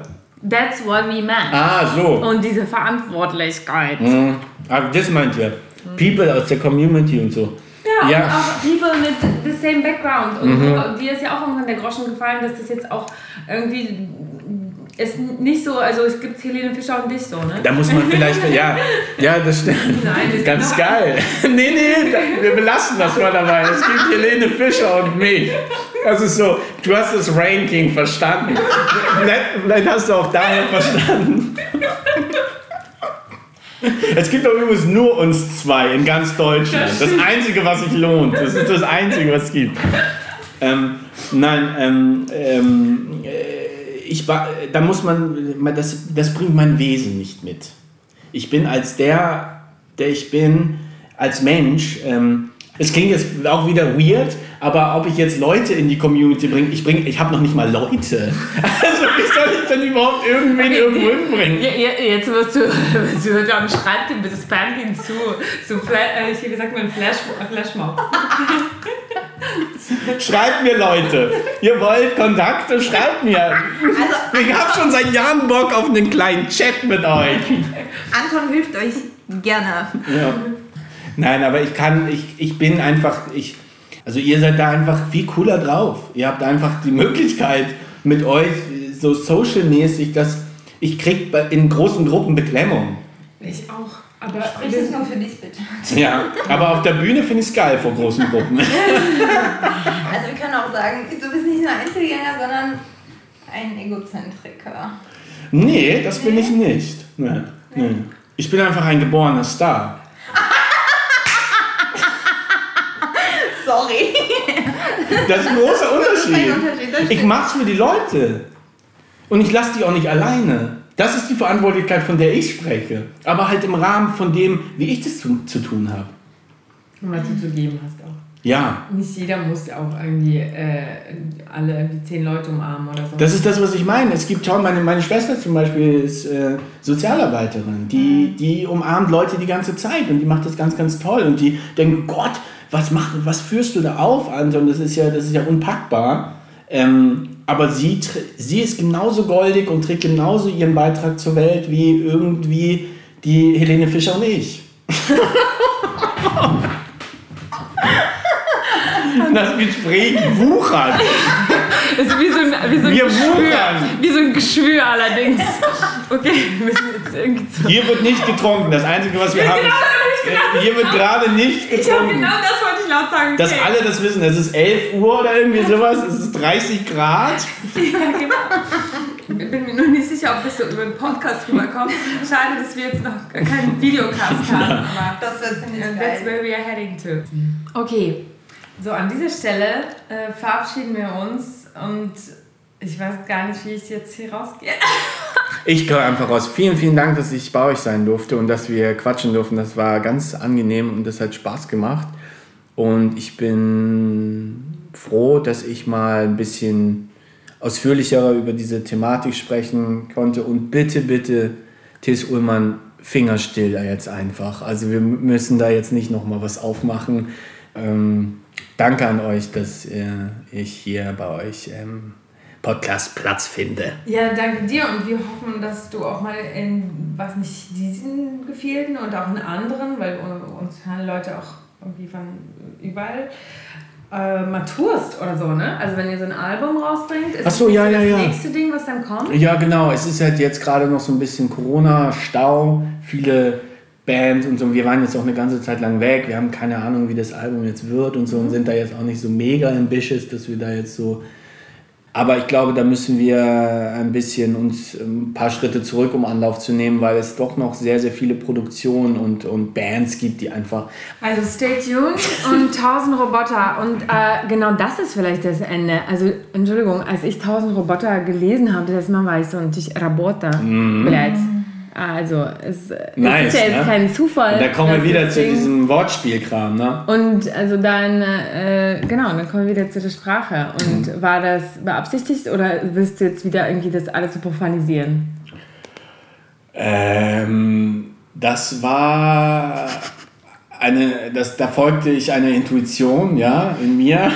That's what we meant. Ah, so. Und diese Verantwortlichkeit. Mhm. Aber das meint ihr. People aus der Community und so. Ja, ja. und auch People mit the same background. Und mhm. dir ist ja auch irgendwann der Groschen gefallen, dass das jetzt auch irgendwie ist nicht so, also es gibt Helene Fischer und dich so, ne? Da muss man vielleicht, (laughs) ja, ja, das stimmt. Nein, das Ganz geil. (laughs) nee, nee, wir belassen das mal dabei. Es gibt Helene Fischer und mich. Das ist so, du hast das Ranking verstanden. Vielleicht, vielleicht hast du auch daher verstanden. Es gibt doch übrigens nur uns zwei in ganz Deutschland. Das Einzige, was sich lohnt. Das ist das Einzige, was es gibt. Ähm, nein, ähm, ähm, äh, ich, da muss man, das, das bringt mein Wesen nicht mit. Ich bin als der, der ich bin, als Mensch, ähm, es klingt jetzt auch wieder weird, aber ob ich jetzt Leute in die Community bringe, ich bringe, ich habe noch nicht mal Leute. (laughs) Also wie soll ich denn überhaupt irgendwen okay, irgendwo hinbringen? Jetzt wirst (laughs) du, wirst du am Schreibtisch bitte Spanking zu, zu äh, ich habe gesagt, mein Flash, Flashmob. (laughs) Schreibt mir Leute. Ihr wollt Kontakte, schreibt mir. Also, ich habe schon seit Jahren Bock auf einen kleinen Chat mit euch. Anton hilft euch gerne. Ja. Nein, aber ich kann, ich, ich bin einfach, ich, also ihr seid da einfach viel cooler drauf. Ihr habt einfach die Möglichkeit mit euch so social-mäßig, dass ich krieg in großen Gruppen Beklemmung. Ich auch. Aber Sprich es nur für dich bitte. (laughs) Ja, aber auf der Bühne finde ich es geil vor großen Gruppen. (laughs) also wir können auch sagen, du bist nicht ein Einzelgänger, sondern ein Egozentriker. Nee, das bin ich nicht. Nee. Nee. Ich bin einfach ein geborener Star. (laughs) Sorry. Das ist ein großer Unterschied. Unterschied ich mache es für die Leute. Und ich lasse die auch nicht alleine. Das ist die Verantwortlichkeit, von der ich spreche. Aber halt im Rahmen von dem, wie ich das zu, zu tun habe. Und was du zu geben hast auch. Ja. Nicht jeder muss auch irgendwie äh, alle irgendwie zehn Leute umarmen oder so. Das ist das, was ich meine. Es gibt, schau, meine, meine Schwester zum Beispiel ist äh, Sozialarbeiterin. Die, mhm. die umarmt Leute die ganze Zeit und die macht das ganz, ganz toll. Und die denken, Gott, was, mach, was führst du da auf, Anton? Das ist ja, das ist ja unpackbar. Ähm, aber sie, sie ist genauso goldig und trägt genauso ihren Beitrag zur Welt wie irgendwie die Helene Fischer und ich. (laughs) das Gespräch wuchert. Das ist wie so ein, wie so ein wir Geschwür. Wuchern. Wie so ein Geschwür allerdings. Okay, wir müssen jetzt irgendwie zu. Hier wird nicht getrunken. Das Einzige, was wir haben. Genau, ist, hier wird gerade nicht getrunken. Ich habe genau das ich laut sagen. Dass alle das wissen. Es ist 11 Uhr oder irgendwie sowas. Es ist 30 Grad. (laughs) Ja, genau. Ich bin mir nur nicht sicher, ob das so über den Podcast rüberkommt. Schade, dass wir jetzt noch keinen Videocast (laughs) haben. Aber das wird ziemlich geil. That's where we are heading to. Okay, so, an dieser Stelle äh, verabschieden wir uns und ich weiß gar nicht, wie ich jetzt hier rausgehe. (laughs) ich gehe einfach raus. Vielen, vielen Dank, dass ich bei euch sein durfte und dass wir quatschen durften. Das war ganz angenehm und das hat Spaß gemacht. Und ich bin froh, dass ich mal ein bisschen ausführlicher über diese Thematik sprechen konnte. Und bitte, bitte, Tis Ullmann, fingerstill jetzt einfach. Also wir müssen da jetzt nicht nochmal was aufmachen. Ähm, danke an euch, dass äh, ich hier bei euch ähm, Podcast Platz finde. Ja, danke dir und wir hoffen, dass du auch mal in, was nicht diesen Gefilden und auch in anderen, weil uns hören Leute auch irgendwie von überall, äh, mal tourst oder so, ne? Also wenn ihr so ein Album rausbringt, ist so, ja, das ja, ja. nächste Ding, was dann kommt? Ja, genau. Es ist halt jetzt gerade noch so ein bisschen Corona, Stau, viele Bands und so. Wir waren jetzt auch eine ganze Zeit lang weg. Wir haben keine Ahnung, wie das Album jetzt wird und so und sind da jetzt auch nicht so mega ambitious, dass wir da jetzt so aber ich glaube, da müssen wir ein bisschen uns ein paar Schritte zurück, um Anlauf zu nehmen, weil es doch noch sehr, sehr viele Produktionen und, und Bands gibt, die einfach. Also stay tuned und 1000 Roboter. Und äh, genau das ist vielleicht das Ende. Also, Entschuldigung, als ich 1000 Roboter gelesen habe, das Mal war ich so Tisch Roboter. Mm. Also, es, nice, ist ja jetzt ne? kein Zufall. Und da kommen wir wieder zu diesem Wortspielkram, ne? Und also dann, äh, genau, dann kommen wir wieder zu der Sprache. Und mhm. war das beabsichtigt oder willst du jetzt wieder irgendwie das alles so profanisieren? Ähm, das war eine, das, da folgte ich einer Intuition, ja, in mir,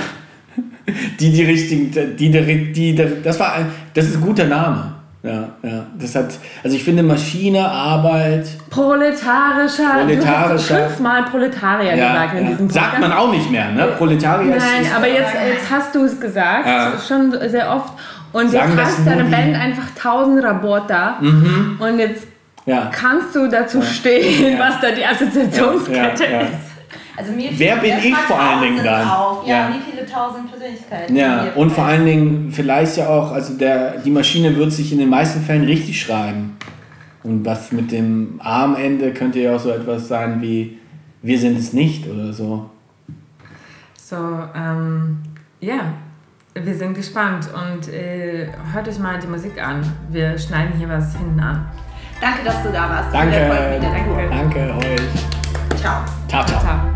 (laughs) die die richtigen, die, die, die, das war, ein, das ist ein guter Name. Ja, ja. Das hat, also ich finde Maschine, Arbeit. Proletarischer. Proletarischer. Du hast fünfmal Proletarier ja, gesagt in ja. diesem Podcast. Sagt man auch nicht mehr, ne? Proletarier Nein, ist aber jetzt, jetzt hast du es gesagt, ja. schon sehr oft. Und Sagen jetzt hast deine Band einfach tausend Roboter. Mhm. Und jetzt kannst du dazu stehen, was da die Assoziationskette ist. Also mir Wer bin ich vor allen Dingen dann? Auf. Ja, ja, wie viele tausend Persönlichkeiten. Ja, und vor allen Dingen vielleicht ja auch, also der, die Maschine wird sich in den meisten Fällen richtig schreiben. Und was mit dem Armende könnte ja auch so etwas sein wie wir sind es nicht oder so. So, ähm, ja, wir sind gespannt und äh, hört euch mal die Musik an. Wir schneiden hier was hinten an. Danke, dass du da warst. Danke, danke, danke euch. Ciao. Ciao, ciao. ciao.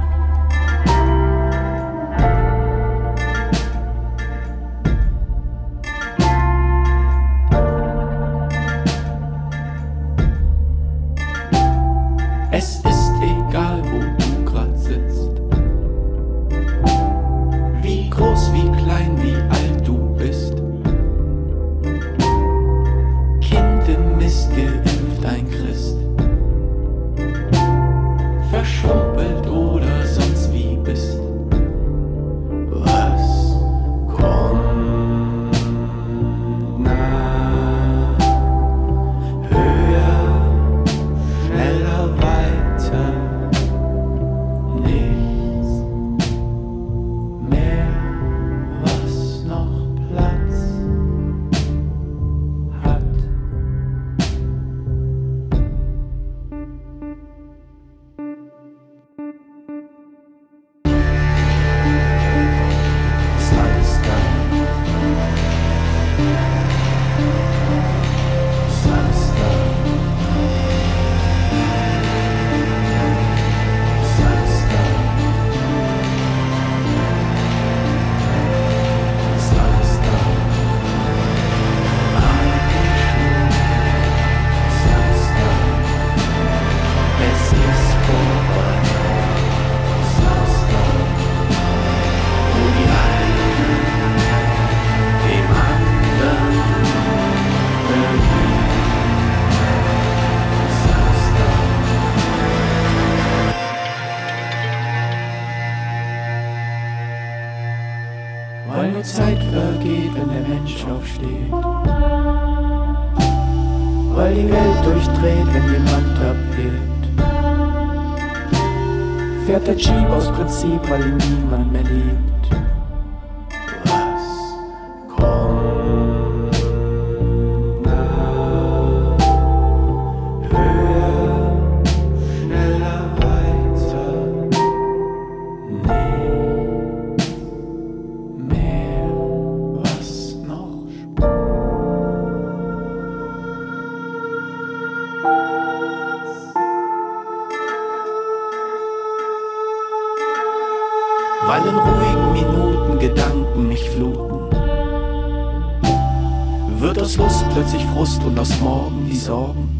Sorgen.